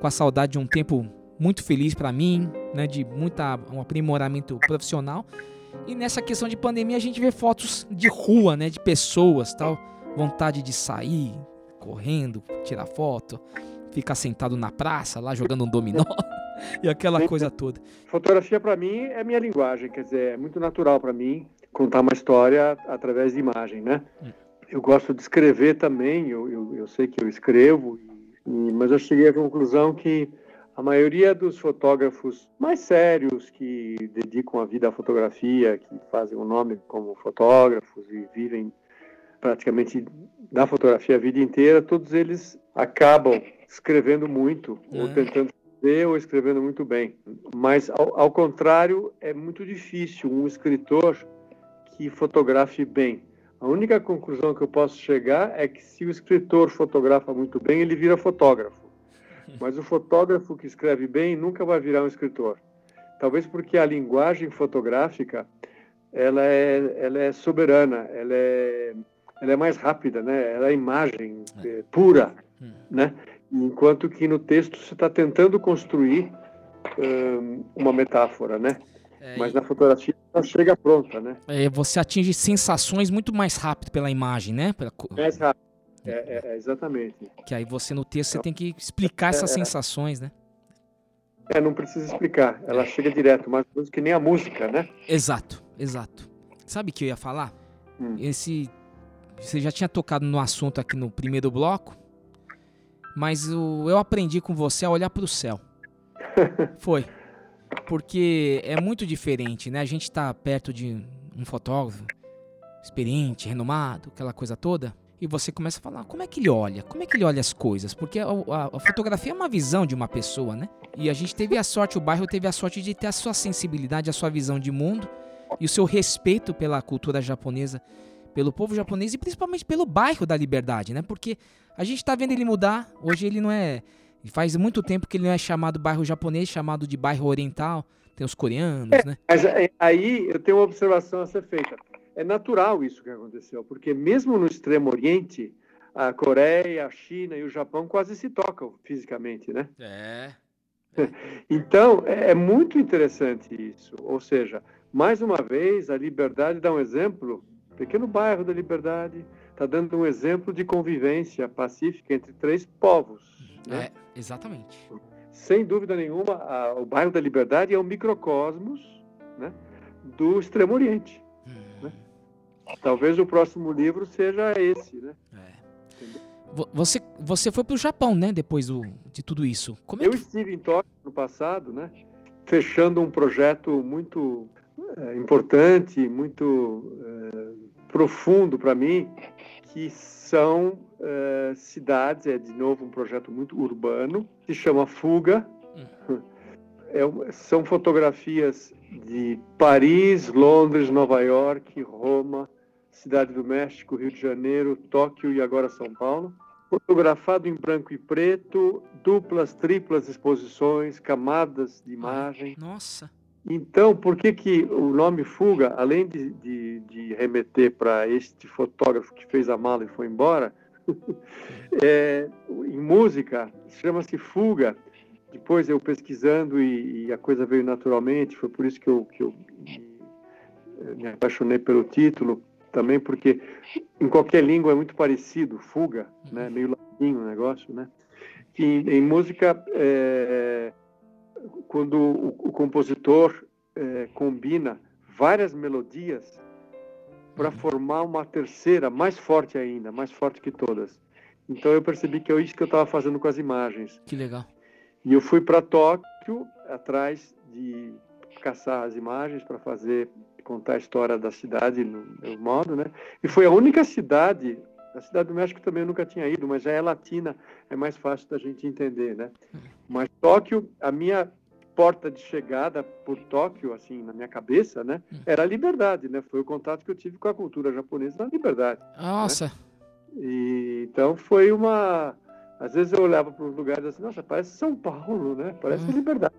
com a saudade de um tempo muito feliz pra mim, né, de muita um aprimoramento profissional. E nessa questão de pandemia a gente vê fotos de rua, né, de pessoas, tal, vontade de sair, correndo, tirar foto, ficar sentado na praça lá jogando um dominó e aquela coisa toda. Fotografia para mim é minha linguagem, quer dizer, é muito natural para mim contar uma história através de imagem, né? Hum. Eu gosto de escrever também, eu, eu, eu sei que eu escrevo, e, mas eu cheguei à conclusão que a maioria dos fotógrafos mais sérios que dedicam a vida à fotografia, que fazem o um nome como fotógrafos e vivem praticamente da fotografia a vida inteira, todos eles acabam escrevendo muito, É. ou tentando escrever, ou escrevendo muito bem. Mas, ao, ao contrário, é muito difícil um escritor que fotografe bem. A única conclusão que eu posso chegar é que se o escritor fotografa muito bem, ele vira fotógrafo. Mas o fotógrafo que escreve bem nunca vai virar um escritor. Talvez porque a linguagem fotográfica ela é, ela é soberana, ela é, ela é mais rápida, né? Ela é imagem é, pura, né? Enquanto que no texto você está tentando construir hum, uma metáfora, né? Mas na fotografia ela chega pronta, né? É, você atinge sensações muito mais rápido pela imagem, né? Pela Mais rápido. É, é, é, exatamente. Que aí você no texto você tem que explicar essas É, é. sensações, né? É, não precisa explicar, ela chega direto, mais ou menos que nem a música, né? Exato, exato. Sabe o que eu ia falar? Hum. Esse. Você já tinha tocado no assunto aqui no primeiro bloco, mas o, eu aprendi com você a olhar pro céu. Foi. Porque é muito diferente, né? A gente tá perto de um fotógrafo experiente, renomado, aquela coisa toda. E você começa a falar, como é que ele olha? Como é que ele olha as coisas? Porque a, a- a fotografia é uma visão de uma pessoa, né? E a gente teve a sorte, o bairro teve a sorte de ter a sua sensibilidade, a sua visão de mundo e o seu respeito pela cultura japonesa, pelo povo japonês e principalmente pelo bairro da Liberdade, né? Porque a gente tá vendo ele mudar. Hoje ele não é. Faz muito tempo que ele não é chamado bairro japonês, chamado de bairro oriental. Tem os coreanos, né? Mas é, aí eu tenho uma observação a ser feita. É natural isso que aconteceu, porque mesmo no Extremo Oriente, a Coreia, a China e o Japão quase se tocam fisicamente, né? É. Então, é é muito interessante isso. Ou seja, mais uma vez, a Liberdade dá um exemplo, pequeno bairro da Liberdade, está dando um exemplo de convivência pacífica entre três povos. Né? É, exatamente. Sem dúvida nenhuma, a- o bairro da Liberdade é um microcosmos né, do Extremo Oriente. né? Talvez o próximo livro seja esse, né? Vo- Você, você foi pro Japão, né? Depois do, de tudo isso. Como é Eu que estive em Tóquio no passado, né? Fechando um projeto muito eh, importante, muito eh, profundo para mim, que são eh, cidades, é de novo um projeto muito urbano, se chama Fuga. É um- são fotografias de Paris, Londres, Nova York, Roma, Cidade do México, Rio de Janeiro, Tóquio e agora São Paulo. Fotografado em branco e preto, duplas, triplas exposições, camadas de imagem. Nossa. Então, por que, que o nome Fuga, além de, de, de remeter para este fotógrafo que fez a mala e foi embora, é, em música chama-se Fuga. Depois eu pesquisando e, e a coisa veio naturalmente, foi por isso que eu, que eu me, apaixonei pelo título, também porque em qualquer língua é muito parecido, fuga, né? meio latinho o negócio, né? Que em, em música, é, quando o, o compositor é, combina várias melodias para formar uma terceira, mais forte ainda, mais forte que todas. Então eu percebi que é isso que eu estava fazendo com as imagens. Que legal. E eu fui para Tóquio atrás de caçar as imagens para fazer contar a história da cidade no meu modo, né? E foi a única cidade, a cidade do México também eu nunca tinha ido, mas já é latina, é mais fácil da gente entender, né? Mas Tóquio, a minha porta de chegada por Tóquio, assim, na minha cabeça, né? Era a liberdade, né? Foi o contato que eu tive com a cultura japonesa na liberdade. Nossa. E, então foi uma. Às vezes eu olhava para os lugares assim, nossa, parece São Paulo, né? Parece liberdade.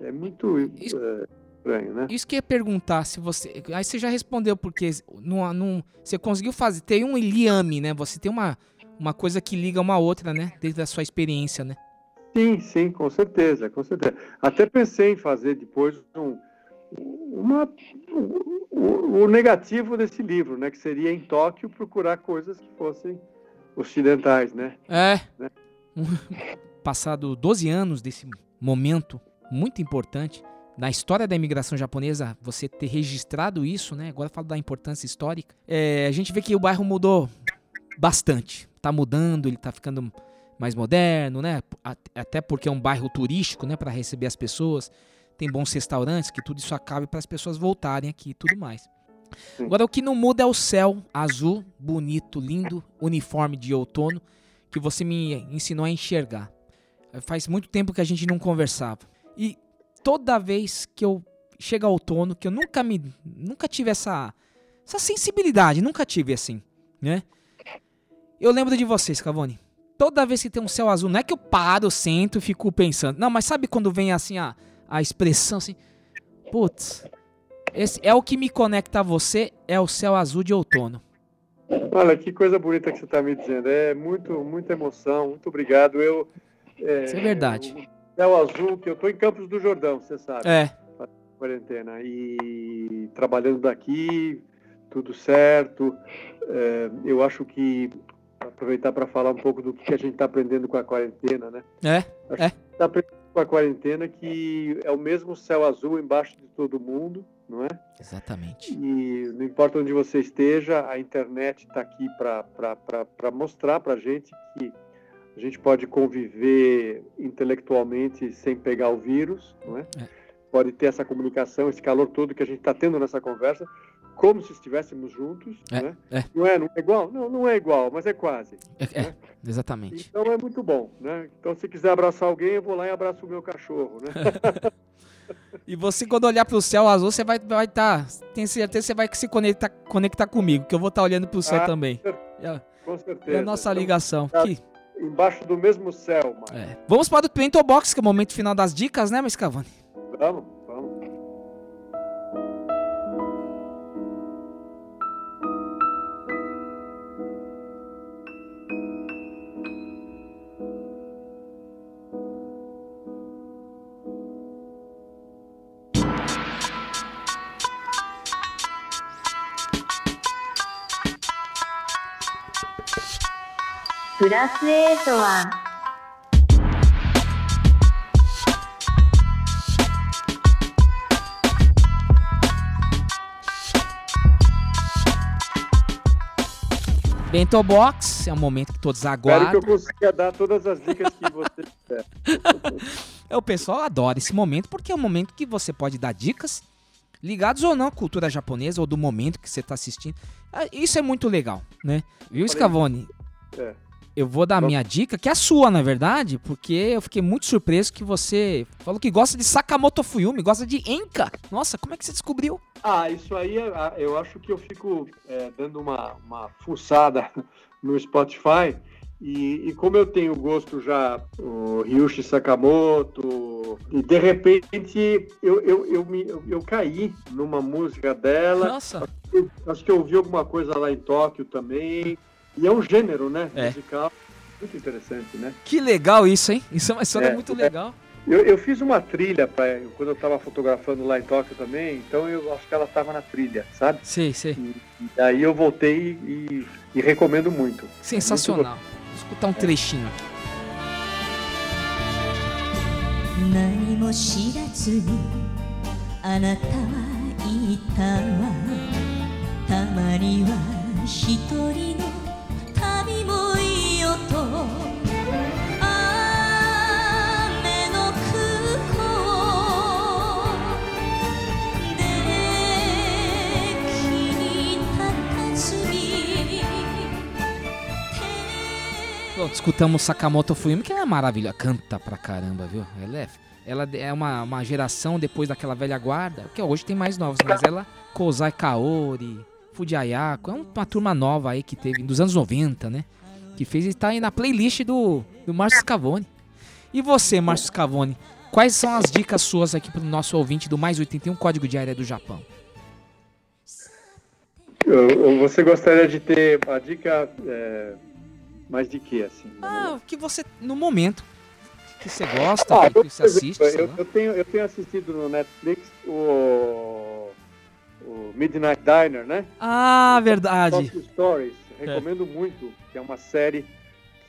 É muito eh, estranho, né? Isso que eu ia perguntar se você. Aí você já respondeu, porque não, não, você conseguiu fazer. Tem um liame, né? Você tem uma, uma coisa que liga uma outra, né? Desde a sua experiência, né? Sim, sim, com certeza, com certeza. Até pensei em fazer depois um, uma, o, o negativo desse livro, né? Que seria em Tóquio procurar coisas que fossem ocidentais, né? É. Né? Passado 12 anos desse momento muito importante na história da imigração japonesa, você ter registrado isso, né? Agora falo da importância histórica. É, a gente vê que o bairro mudou bastante. Tá mudando, ele tá ficando mais moderno, né? Até porque é um bairro turístico, né? Para receber as pessoas. Tem bons restaurantes, que tudo isso acabe para as pessoas voltarem aqui e tudo mais. Agora o que não muda é o céu azul, bonito, lindo, uniforme de outono, que você me ensinou a enxergar. Faz muito tempo que a gente não conversava. E toda vez que eu chega outono, que eu nunca me nunca tive essa essa sensibilidade, nunca tive assim, né? Eu lembro de vocês, Cavone. Toda vez que tem um céu azul, não é que eu paro, sento e fico pensando. Não, mas sabe quando vem assim a, a expressão assim, putz, esse é o que me conecta a você, é o céu azul de outono. Olha, que coisa bonita que você está me dizendo. É muito, muita emoção. Muito obrigado. Eu, é, Isso é verdade. O céu azul, que eu estou em Campos do Jordão, você sabe. É. Quarentena. E trabalhando daqui, tudo certo. É, eu acho que aproveitar para falar um pouco do que a gente está aprendendo com a quarentena, né? É. Acho é. Está aprendendo com a quarentena que é o mesmo céu azul embaixo de todo mundo, não é? Exatamente. E não importa onde você esteja, a internet está aqui para mostrar para gente que a gente pode conviver intelectualmente sem pegar o vírus, não é? é. Pode ter essa comunicação, esse calor todo que a gente está tendo nessa conversa, como se estivéssemos juntos, é, né? É. Não é, não é igual? Não, não é igual, mas é quase. É, né? exatamente. Então é muito bom, né? Então se quiser abraçar alguém, eu vou lá e abraço o meu cachorro, né? e você quando olhar para o céu azul, você vai vai estar, tá, tem certeza que você vai se conectar, conectar comigo, que eu vou estar tá olhando para o céu ah, também. Com certeza. É a nossa ligação. Então, que... Embaixo do mesmo céu, mano. É. Vamos para o Pento Box, que é o momento final das dicas, né, Miss Cavani? Vamos. プラス8はベントボックス é um momento que todos aguardam. Espero que eu consiga dar todas as dicas que você quiser. é, o pessoal adora esse momento porque é um momento que você pode dar dicas ligados ou não à cultura japonesa ou do momento que você está assistindo. Ah, isso é muito legal, né? Viu, Scavone? É. Eu vou dar a minha dica, que é a sua, na verdade, porque eu fiquei muito surpreso que você falou que gosta de Sakamoto Fuyumi, gosta de Enka. Nossa, como é que você descobriu? Ah, isso aí é, eu acho que eu fico é, dando uma, uma fuçada no Spotify. E, e, como eu tenho gosto já, o Ryushi Sakamoto, e de repente eu, eu, eu, me, eu, eu caí numa música dela. Nossa! Acho que eu ouvi alguma coisa lá em Tóquio também. E é um gênero, né? É. Musical. Muito interessante, né? Que legal isso, hein? Isso é uma história É, muito é. legal. Eu, eu fiz uma trilha pra, quando eu estava fotografando lá em Tóquio também, então eu acho que ela estava na trilha, sabe? Sei, sei. E, e daí eu voltei e, e recomendo muito. Sensacional. Vou escutar um trechinho aqui. 何も知らずにあなたはいたわたまには一人の escutamos Sakamoto Fuyumi, que é maravilhosa. Canta pra caramba, viu? Ela é, ela é uma, uma geração depois daquela velha guarda, que hoje tem mais novos, mas ela, Kozai Kaori, Fujiayako, é uma turma nova aí que teve, dos anos 90, né? Que fez e tá aí na playlist do, do Márcio Scavone. E você, Márcio Scavone, quais são as dicas suas aqui pro nosso ouvinte do Mais 81 Código de Área do Japão? Você gostaria de ter a dica é, mais de quê, assim? Ah, o que você, no momento, que você gosta, Ah, que eu, você assiste. eu, eu tenho, eu tenho assistido no Netflix o, o Midnight Diner, né? Ah, verdade. Talk Stories. Recomendo muito, que é uma série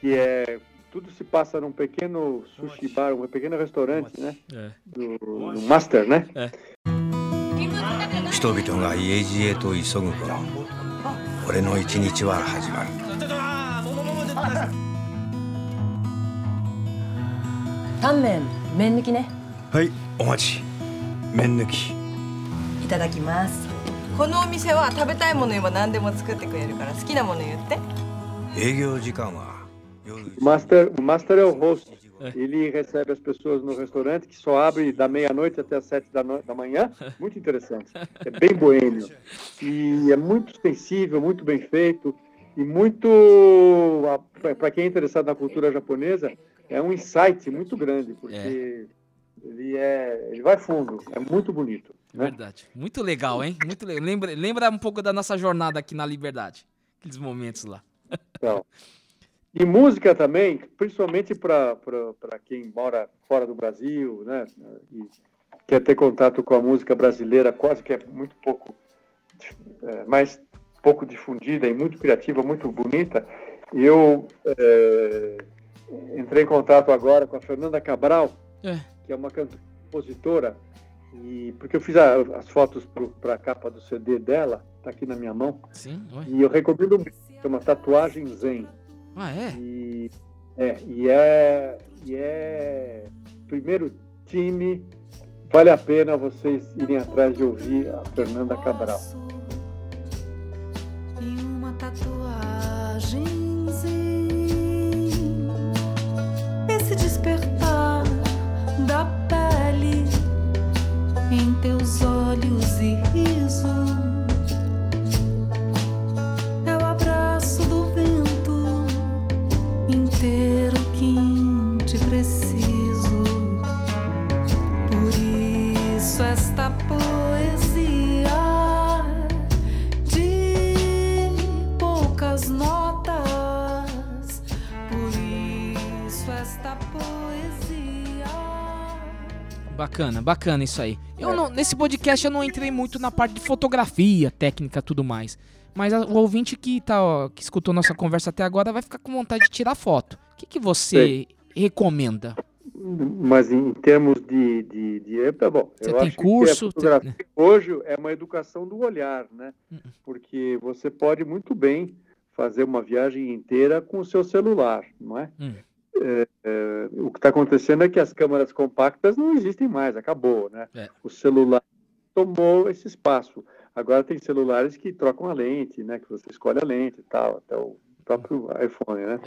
que é. Tudo se passa num pequeno sushi bar, um pequeno restaurante, né? É. Do, do Master, né? 人々が家路へと急ぐ頃俺の一日は始まるタンメン麺抜きねはいお待ち麺抜きいただきます このお店は食べたいもの言えば何でも作ってくれるから好きなもの言って営業時間は O Master, o Master é o host. Ele recebe as pessoas no restaurante que só abre da meia-noite até as sete da, no- da manhã. Muito interessante. É bem boêmio. E é muito sensível, muito bem feito. E muito. Para quem é interessado na cultura japonesa, é um insight muito grande, porque ele, é, ele vai fundo. É muito bonito. É Verdade. Muito legal, hein? Muito legal. Lembra, lembra um pouco da nossa jornada aqui na Liberdade. Aqueles momentos lá. Então, e música também, principalmente para quem mora fora do Brasil, né? E quer ter contato com a música brasileira, quase que é muito pouco, é, mais pouco difundida e muito criativa, muito bonita. Eu é, entrei em contato agora com a Fernanda Cabral, É. que é uma compositora, e porque eu fiz a- as fotos para a capa do CD dela, está aqui na minha mão. Sim, ué. E eu recomendo muito, chama Tatuagem Zen. Ah, é? E é, e é, e é primeiro time, vale a pena vocês irem atrás de ouvir a Fernanda Cabral. E uma tatuagem teus olhos e riso Bacana, bacana isso aí. Eu não, nesse podcast eu não entrei muito na parte de fotografia, técnica tudo mais. Mas a- o ouvinte que, tá, ó, que escutou nossa conversa até agora vai ficar com vontade de tirar foto. O que, que você recomenda? Mas em termos de. de, de é, bom, Você eu tem curso, que a fotografia hoje é uma educação do olhar, né? Porque você pode muito bem fazer uma viagem inteira com o seu celular, não é? Hum. É, é, o que está acontecendo é que as câmeras compactas não existem mais, acabou, né? É. O celular tomou esse espaço. Agora tem celulares que trocam a lente, né? Que você escolhe a lente e tal, até o próprio iPhone, né?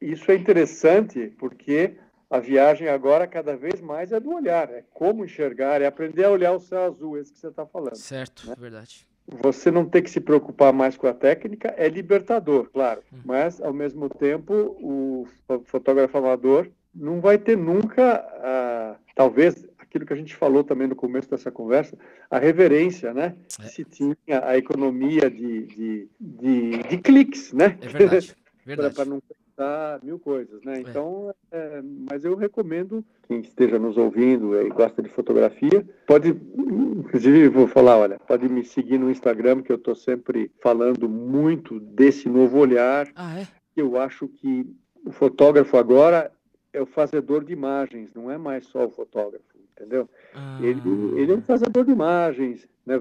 Isso é interessante porque a viagem agora cada vez mais é do olhar, é como enxergar, é aprender a olhar o céu azul, esse que você está falando. Certo, verdade. Você não ter que se preocupar mais com a técnica é libertador, claro, mas ao mesmo tempo o fo- fotógrafo amador não vai ter nunca, ah, talvez aquilo que a gente falou também no começo dessa conversa, a reverência, né? Que Se tinha a economia de, de, de, de cliques, né? É verdade, verdade. Para não mil coisas, né? Então, é, mas eu recomendo quem esteja nos ouvindo e gosta de fotografia, pode, inclusive vou falar, olha, pode me seguir no Instagram, que eu estou sempre falando muito desse novo olhar. Ah, é? Eu acho que o fotógrafo agora é o fazedor de imagens, não é mais só o fotógrafo, entendeu? Ele, ele é um fazedor de imagens, né,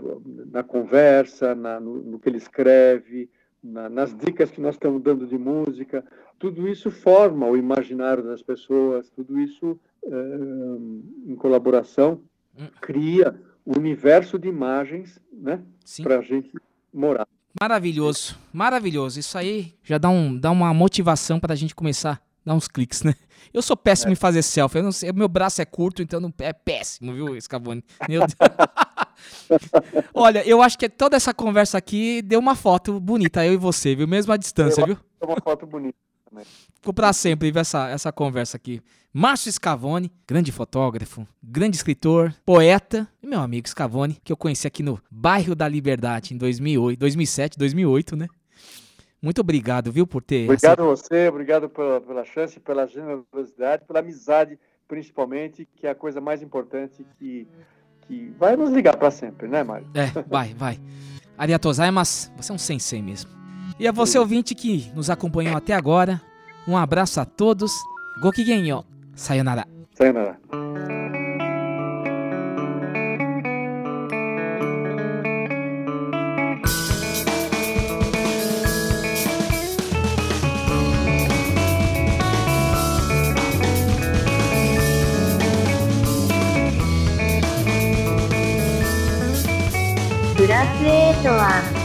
na conversa, na, no, no que ele escreve, na- nas dicas que nós estamos dando de música. Tudo isso forma o imaginário das pessoas, tudo isso, eh, em colaboração, cria o universo de imagens né, para a gente morar. Maravilhoso, maravilhoso. Isso aí já dá, um, dá uma motivação pra gente começar a dar uns cliques, né? Eu sou péssimo em fazer selfie. Eu não sei, meu braço é curto, então não, é péssimo, viu, Scavone? Meu Deus. Olha, eu acho que toda essa conversa aqui deu uma foto bonita, eu e você, viu? Mesmo à distância, viu? É uma foto bonita também. Ficou pra sempre viu, essa, essa conversa aqui. Márcio Scavone, grande fotógrafo, grande escritor, poeta, e meu amigo Scavone, que eu conheci aqui no bairro da Liberdade em 2008, 2007, 2008, né? Muito obrigado, viu, por ter... Obrigado a você, obrigado pela, pela chance, pela generosidade, pela amizade principalmente, que é a coisa mais importante que, que vai nos ligar para sempre, né, Mário? É, vai, vai. Ariatozaimas, você é um sensei mesmo. E a você, ouvinte, que nos acompanhou até agora, um abraço a todos. Gokigenyo. Sayonara. Sayonara. プラス8は？